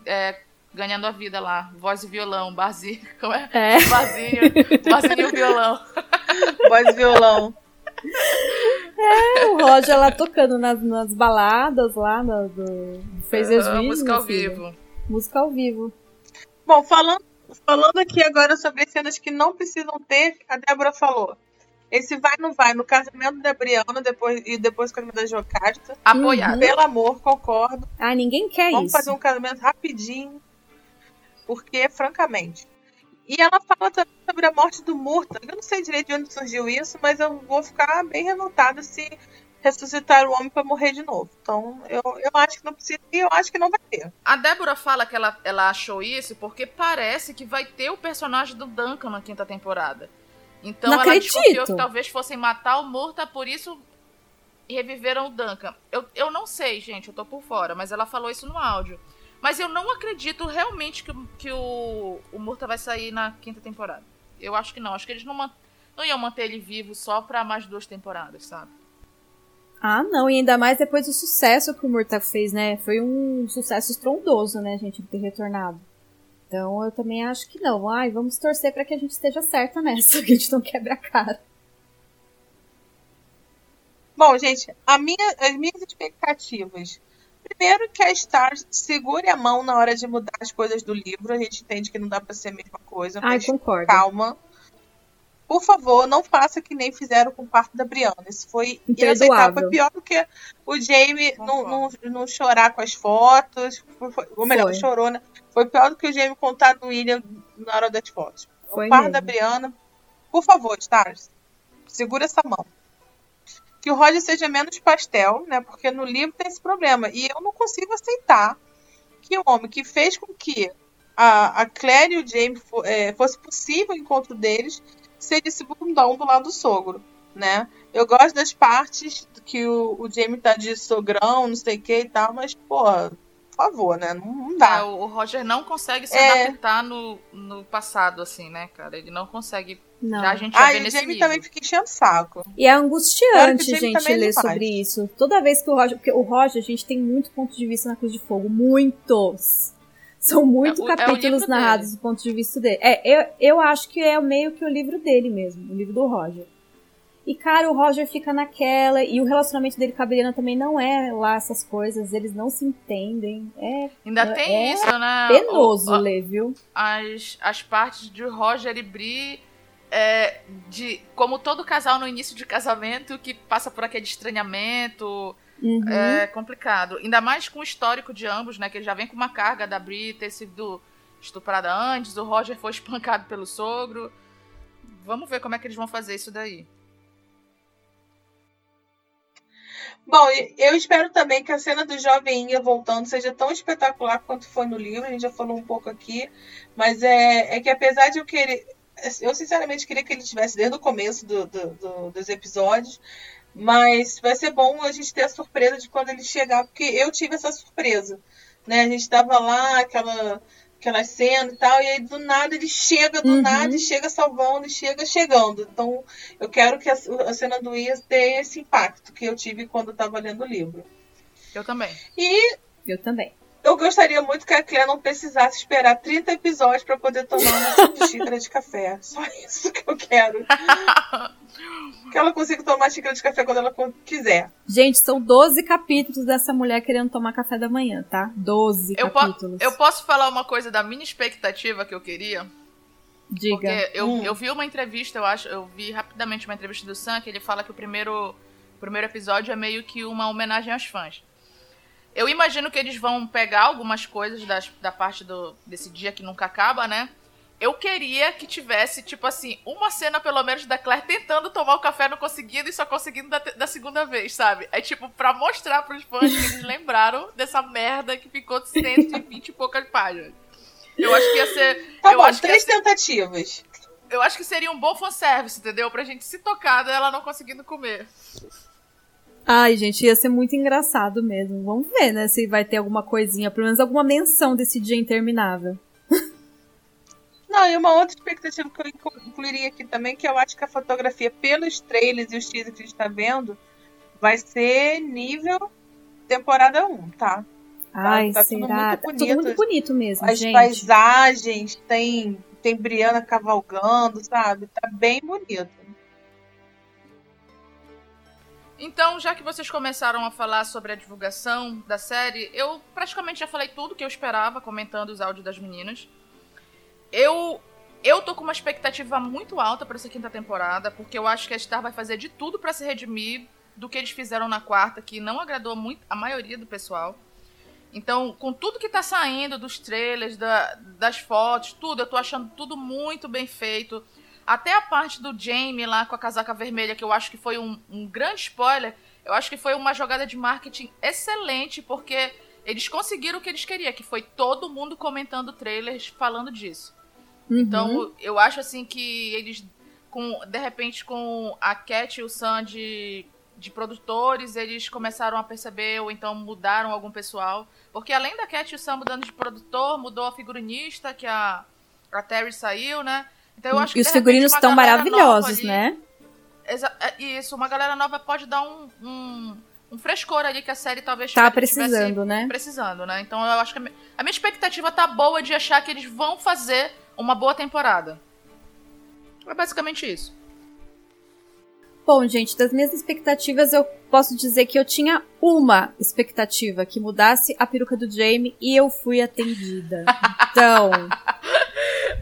é, ganhando a vida lá, voz e violão, barzinho, como é? É. Barzinho, barzinho e violão. Voz e violão. O Roger lá tocando nas, nas baladas lá do, Fraser's Ah, Ridge, música ao filho. vivo. Música ao vivo. Bom, falando, falando aqui agora sobre cenas que não precisam ter, a Débora falou. Esse vai não vai no casamento da Briana depois, e depois o casamento da Jocasta. Apoiado. Pelo amor, concordo. Ah, ninguém quer Vamos isso. fazer um casamento rapidinho. Porque, francamente. E ela fala também sobre a morte do Murta. Eu não sei direito de onde surgiu isso, mas eu vou ficar bem revoltada se ressuscitar o homem pra morrer de novo. Então, eu, eu acho que não precisa e eu acho que não vai ter. A Débora fala que ela, ela achou isso porque parece que vai ter o personagem do Duncan na quinta temporada. Então Não ela acredito. desconfiou que talvez fossem matar o Murta, por isso reviveram o Duncan. Eu, eu não sei, gente, eu tô por fora, mas ela falou isso no áudio. Mas eu não acredito realmente que, o- que o, o Murta vai sair na quinta temporada. Eu acho que não. Acho que eles não, não iam manter ele vivo só pra mais duas temporadas, sabe? Ah, não, e ainda mais depois do sucesso que o Murta fez, né? Foi um sucesso estrondoso, né, gente, ele ter retornado. Então eu também acho que não. Ai, vamos torcer pra que a gente esteja certa nessa, que a gente não quebre a cara. Bom, gente, a minha, as minhas expectativas. Primeiro que a Star segure a mão na hora de mudar as coisas do livro. A gente entende que não dá pra ser a mesma coisa, Ai, mas concordo. calma. Por favor, não faça que nem fizeram com o parto da Brianna. Isso foi inaceitável. Foi pior do que o Jamie não, não, não chorar com as fotos. Foi- ou melhor, Foi. chorou, né? Foi pior do que o Jamie contar do William na hora das fotos. Foi o parto mesmo. da Brianna, por favor, Stars, segura essa mão. Que o Roger seja menos pastel, né? Porque no livro tem esse problema. E eu não consigo aceitar que o homem que fez com que a, a Claire e o fo- eh, fosse possível o encontro deles seja esse bundão do lado do sogro, né? Eu gosto das partes que o, o Jamie tá de sogrão, não sei o que e tal, mas, pô, por favor, né? Não, não É, dá. o o Roger não consegue se É. adaptar no, no passado, assim, né, cara? Ele não consegue. Não. A gente já Ah, vê e o Jamie livro. também fica enchendo o saco. E é angustiante, gente, é ler sobre isso. Toda vez que o Roger. Porque o Roger, a gente tem muito ponto de vista na Cruz de Fogo. Muitos! São muitos É o- é capítulos livro narrados dele. do ponto de vista dele. É, eu, eu acho que é meio que o livro dele mesmo, o livro do Roger. E, cara, o Roger fica naquela. E o relacionamento dele com a Brianna também não é lá essas coisas. Eles não se entendem. É Ainda É tem isso, né? penoso O- o- ler, viu? as, as partes de Roger e Brie. É, de, como todo casal no início de casamento que passa por aquele estranhamento, Uhum. é complicado. Ainda mais com o histórico de ambos, né? Que ele já vem com uma carga da Brie ter sido estuprada antes, o Roger foi espancado pelo sogro. Vamos ver como é que eles vão fazer isso daí. Bom, e eu espero também que a cena do jovem Inga voltando seja tão espetacular quanto foi no livro. A gente já falou um pouco aqui, mas é, é que apesar de eu querer. Eu sinceramente queria que ele estivesse desde o começo do- do- do- dos episódios. Mas vai ser bom a gente ter a surpresa de quando ele chegar, porque eu tive essa surpresa. Né? A gente tava lá, aquela, aquela cena e tal, e aí do nada ele chega, do Uhum. nada, e chega salvando, e chega chegando. Então eu quero que a, a cena do Ias tenha esse impacto que eu tive quando eu tava lendo o livro. Eu também. E Eu também. Eu gostaria muito que a Claire não precisasse esperar 30 episódios para poder tomar uma xícara de café. Só isso que eu quero. que ela consiga tomar xícara de café quando ela quiser. Gente, são 12 capítulos dessa mulher querendo tomar café da manhã, tá? 12 Eu, po- capítulos. eu posso falar uma coisa da minha expectativa que eu queria? Diga. Porque eu, Hum. eu vi uma entrevista, eu acho, eu vi rapidamente uma entrevista do Sam, que ele fala que o primeiro, o primeiro episódio é meio que uma homenagem aos fãs. Eu imagino que eles vão pegar algumas coisas das, da parte do, desse dia que nunca acaba, né? Eu queria que tivesse, tipo assim, uma cena pelo menos da Claire tentando tomar o café não conseguindo e só conseguindo da, da segunda vez, sabe? É tipo, pra mostrar pros fãs que eles lembraram dessa merda que ficou 120 e poucas páginas. Eu acho que ia ser. Tá eu bom, acho três ser- tentativas. eu acho que seria um bom fanservice, entendeu? Pra gente se tocar dela não conseguindo comer. Ai, gente, ia ser muito engraçado mesmo. Vamos ver, né? Se vai ter alguma coisinha, pelo menos alguma menção desse dia interminável. Não, e uma outra expectativa que eu inclu- incluiria aqui também, que eu acho que a fotografia, pelos trailers e os teasers que a gente tá vendo, vai ser nível temporada 1, tá? Ai, tá tudo será? muito Tá tudo bonito. muito bonito mesmo, As gente. paisagens, tem, tem Briana cavalgando, sabe? Tá bem bonito. Então, já que vocês começaram a falar sobre a divulgação da série, eu praticamente já falei tudo que eu esperava, comentando os áudios das meninas. Eu eu tô com uma expectativa muito alta pra essa quinta temporada, porque eu acho que a Star vai fazer de tudo pra se redimir do que eles fizeram na quarta, que não agradou muito a maioria do pessoal. Então, com tudo que tá saindo dos trailers, da- das fotos, tudo, eu tô achando tudo muito bem feito. Até a parte do Jamie lá com a casaca vermelha, que eu acho que foi um, um grande spoiler, eu acho que foi uma jogada de marketing excelente, porque eles conseguiram o que eles queriam, que foi todo mundo comentando trailers falando disso. Uhum. Então, eu acho assim que eles, com de repente, com a Cat e o Sam de, de produtores, eles começaram a perceber, ou então mudaram algum pessoal. Porque além da Cat e o Sam mudando de produtor, mudou a figurinista, que a, a Terry saiu, né? Então eu acho que e os figurinos estão maravilhosos, ali- né? É, Isso, uma galera nova pode dar um, um, um frescor ali que a série talvez Tá precisando, né? precisando, né? Então eu acho que a mi- a minha expectativa tá boa de achar que eles vão fazer uma boa temporada. É basicamente isso. Bom, gente, das minhas expectativas, eu posso dizer que eu tinha uma expectativa, que mudasse a peruca do Jamie, e eu fui atendida. Então,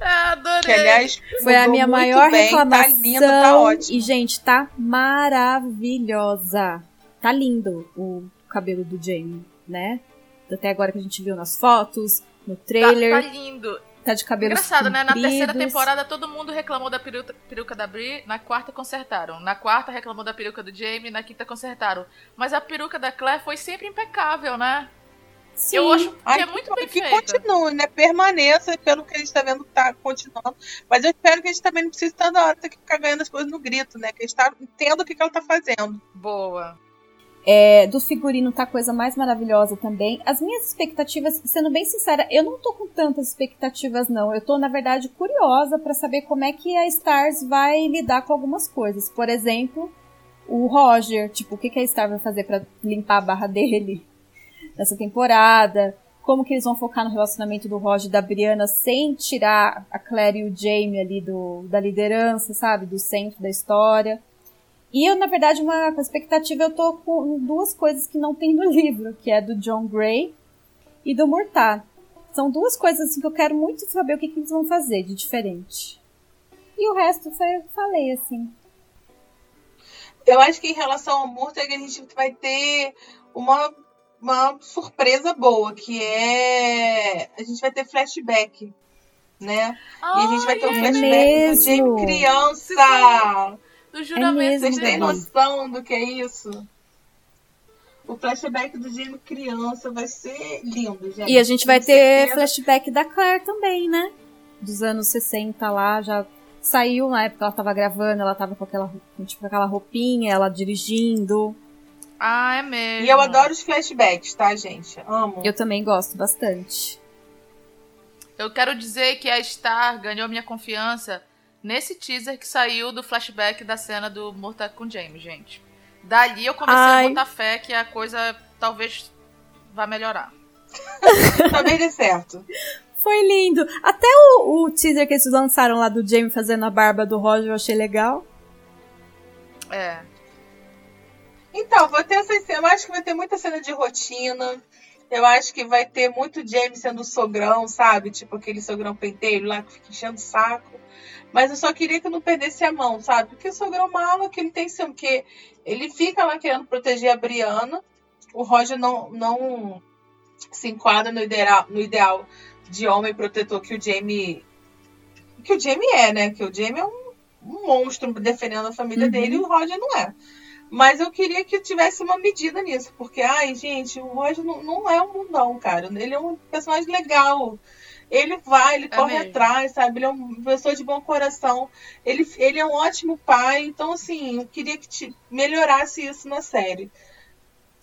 É, adorei. Que, aliás, foi a minha maior bem, reclamação. Tá lindo, tá ótimo. E, gente, tá maravilhosa. Tá lindo o cabelo do Jamie, né? Até agora que a gente viu nas fotos, no Tá, trailer, tá tá, lindo. De cabelo Engraçado, né? Na terceira temporada todo mundo reclamou da peruca, peruca da Brie, na quarta consertaram. Na quarta reclamou da peruca do Jamie, na quinta consertaram. Mas a peruca da Claire foi sempre impecável, né? Sim. Eu acho que Ai, é muito bem que feita. continue, né? Permaneça, pelo que a gente tá vendo, tá continuando. Mas eu espero que a gente também não precise toda hora ter que ficar ganhando as coisas no grito, né? Que a gente tá, o que, que ela tá fazendo. Boa. É, do figurino tá coisa mais maravilhosa também. As minhas expectativas, sendo bem sincera, eu não tô com tantas expectativas, não. Eu tô, na verdade, curiosa pra saber como é que a Stars vai lidar com algumas coisas. Por exemplo, o Roger, tipo, o que, que a Star vai fazer pra limpar a barra dele nessa temporada? Como que eles vão focar no relacionamento do Roger e da Brianna sem tirar a Claire e o Jamie ali do, da liderança, sabe? Do centro da história. E eu, na verdade, uma expectativa, eu tô com duas coisas que não tem no livro, que é do John Gray e do Murtagh. São duas coisas assim que eu quero muito saber o que, que eles vão fazer de diferente. E o resto foi que falei, assim. Eu acho que em relação ao Murtag, a gente vai ter uma, uma surpresa boa, que é. A gente vai ter flashback. Né? E a gente vai ter um Ai, é flashback do mesmo? Jamie criança. Do juramento mesmo, Vocês têm noção do que é isso? O flashback do Jamie criança vai ser lindo, gente. E a gente vai ter certeza. flashback da Claire também, né? Dos anos 60 lá, já Saiu na época ela tava gravando, ela tava com aquela, tipo, aquela roupinha, ela dirigindo. Ah, é mesmo. E eu adoro os flashbacks, tá, gente? Amo. Eu também gosto bastante. Eu quero dizer que a Star ganhou minha confiança nesse teaser que saiu do flashback da cena do Morta com James, gente. Dali eu comecei Ai. a botar fé que a coisa talvez vá melhorar. Talvez dê certo. Foi lindo. Até o, o teaser que eles lançaram lá do Jamie fazendo a barba do Roger eu achei legal. É. Então, vou ter essa Eu acho que vai ter muita cena de rotina. Eu acho que vai ter muito James sendo sogrão, sabe? Tipo aquele sogrão penteiro lá que fica enchendo o saco. Mas eu só queria que não perdesse a mão, sabe? Porque o sogrão mala que ele tem seu. Porque ele fica lá querendo proteger a Briana. O Roger não, não se enquadra no ideal, no ideal de homem protetor que o Jamie. Que o Jamie é, né? Que o Jamie é um, um monstro defendendo a família Uhum. dele e o Roger não é. Mas eu queria que tivesse uma medida nisso, porque, ai, gente, o Roger não, não é um mundão, cara. Ele é um personagem legal. Ele vai, ele É corre mesmo. atrás, sabe? Ele é uma pessoa de bom coração. Ele, ele é um ótimo pai. Então, assim, eu queria que te, melhorasse isso na série.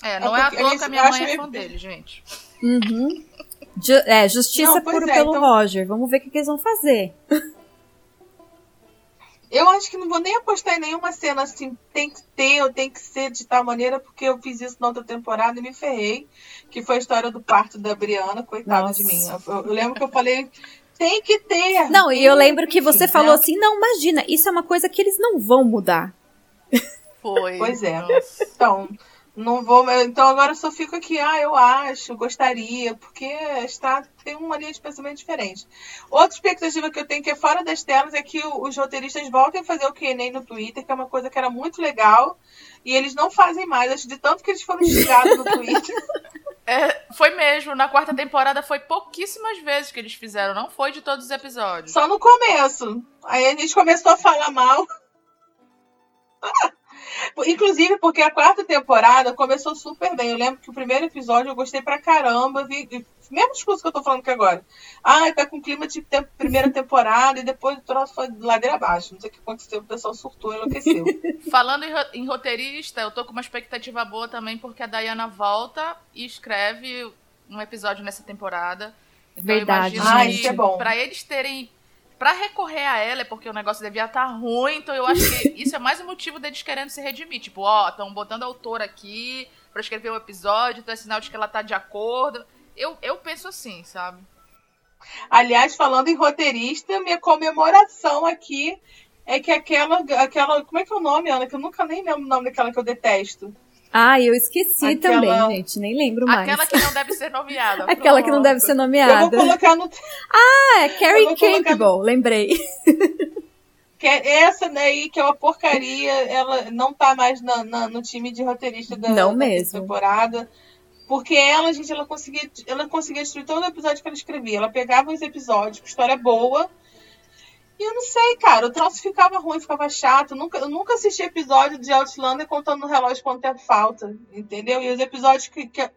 É, não É é, à porque toa eles- que a minha eu mãe acho é meio- fã dele, gente. Uhum. Ju- é, justiça Não, puro é, pelo então- Roger. Vamos ver o que, que eles vão fazer. Eu acho que não vou nem apostar em nenhuma cena assim, tem que ter ou tem que ser de tal maneira, porque eu fiz isso na outra temporada e me ferrei. Que foi a história do parto da Briana, coitada Nossa. de mim. Eu, eu lembro que eu falei, tem que ter. Não, e eu lembro que você né? falou assim: não, imagina, isso é uma coisa que eles não vão mudar. Foi. Pois é. Nossa. Então, não vou. Então agora eu só fico aqui, ah, eu acho, gostaria, porque está, tem uma linha de pensamento diferente. Outra expectativa que eu tenho que é fora das telas é que os roteiristas voltem a fazer o QA no Twitter, que é uma coisa que era muito legal, e eles não fazem mais, acho de tanto que eles foram xingados no Twitter. É, foi mesmo. Na quarta temporada foi pouquíssimas vezes que eles fizeram. Não foi de todos os episódios. Só no começo. Aí a gente começou a falar mal. Inclusive, porque a quarta temporada começou super bem. Eu lembro que o primeiro episódio eu gostei pra caramba. Vi, vi- mesmo discurso que eu tô falando aqui agora. Ah, tá com clima de tem- primeira temporada e depois o troço foi de ladeira abaixo. Não sei o que aconteceu, o pessoal surtou, enlouqueceu. Falando em, ro- em roteirista, eu tô com uma expectativa boa também, porque a Diana volta e escreve um episódio nessa temporada. Então Verdade, eu imagino Ah, que isso é bom. pra eles terem. Pra recorrer a ela, é porque o negócio devia estar ruim, então eu acho que isso é mais um motivo deles querendo se redimir. Tipo, ó, estão botando a autora aqui pra escrever um episódio, então é sinal de que ela tá de acordo. Eu, eu penso assim, sabe? Aliás, falando em roteirista, minha comemoração aqui é que aquela. aquela como é que é o nome, Ana? Que eu nunca nem lembro o nome daquela que eu detesto. Ah, eu esqueci Aquela- também, gente. Nem lembro mais. Aquela que não deve ser nomeada. Aquela que não deve ser Eu vou nomeada. colocar no. Ah, é Carrie Campbell, lembrei. Que é essa daí, que é uma porcaria, ela não tá mais na- na- no time de roteirista da, Não da mesmo. temporada. Porque ela, gente, ela conseguia, ela conseguia destruir todo o episódio que ela escrevia. Ela pegava os episódios com história boa. E eu não sei, cara, o troço ficava ruim, ficava chato. Eu nunca, eu nunca assisti episódio de Outlander contando no relógio quanto tempo falta. Entendeu? E os episódios que, que,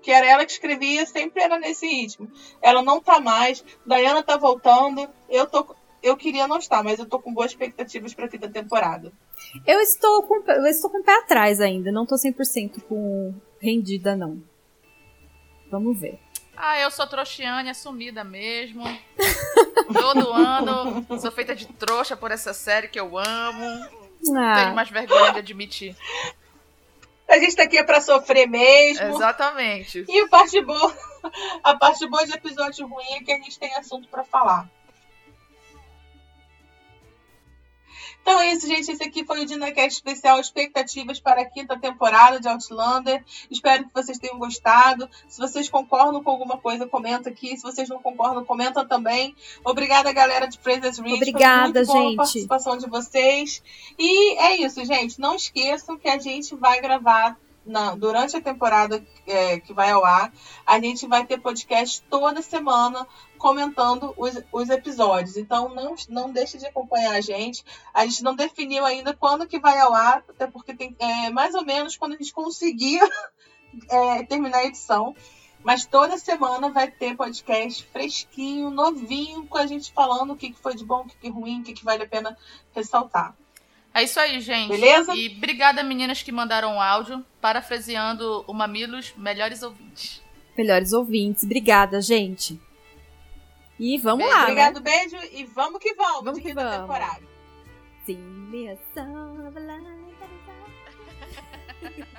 que era ela que escrevia sempre era nesse ritmo. Ela não tá mais, Diana tá voltando. Eu tô. Eu queria não estar, mas eu tô com boas expectativas pra quinta temporada. Eu estou com, eu estou com o pé atrás ainda. Não tô 100% com rendida, não. Vamos ver. Ah, eu sou trouxiane assumida mesmo. Todo ano sou feita de trouxa por essa série que eu amo. Tenho Ah, mais vergonha de admitir. A gente tá aqui é pra sofrer mesmo. Exatamente. E a parte boa, a parte boa de episódio ruim é que a gente tem assunto pra falar. Então é isso, gente. Esse aqui foi o DinaCast especial Expectativas para a quinta temporada de Outlander. Espero que vocês tenham gostado. Se vocês concordam com alguma coisa, comenta aqui. Se vocês não concordam, comenta também. Obrigada, galera de Fraser's Ridge. Obrigada, foi muito boa gente. a participação de vocês. E é isso, gente. Não esqueçam que a gente vai gravar na- durante a temporada é, que vai ao ar. A gente vai ter podcast toda semana comentando os, os episódios. Então não, não deixe de acompanhar a gente. A gente não definiu ainda quando que vai ao ar, até porque tem é, mais ou menos quando a gente conseguir é, terminar a edição. Mas toda semana vai ter podcast fresquinho, novinho, com a gente falando o que, que foi de bom, o que, que ruim, o que, que vale a pena ressaltar. É isso aí, gente. Beleza? E obrigada, meninas que mandaram o áudio, parafraseando o Mamilos, melhores ouvintes. Melhores ouvintes. Obrigada, gente. E vamos beijo, lá. Obrigado, né? beijo e vamos que vamos, Vamos de que vamos. temporada. Sim, me a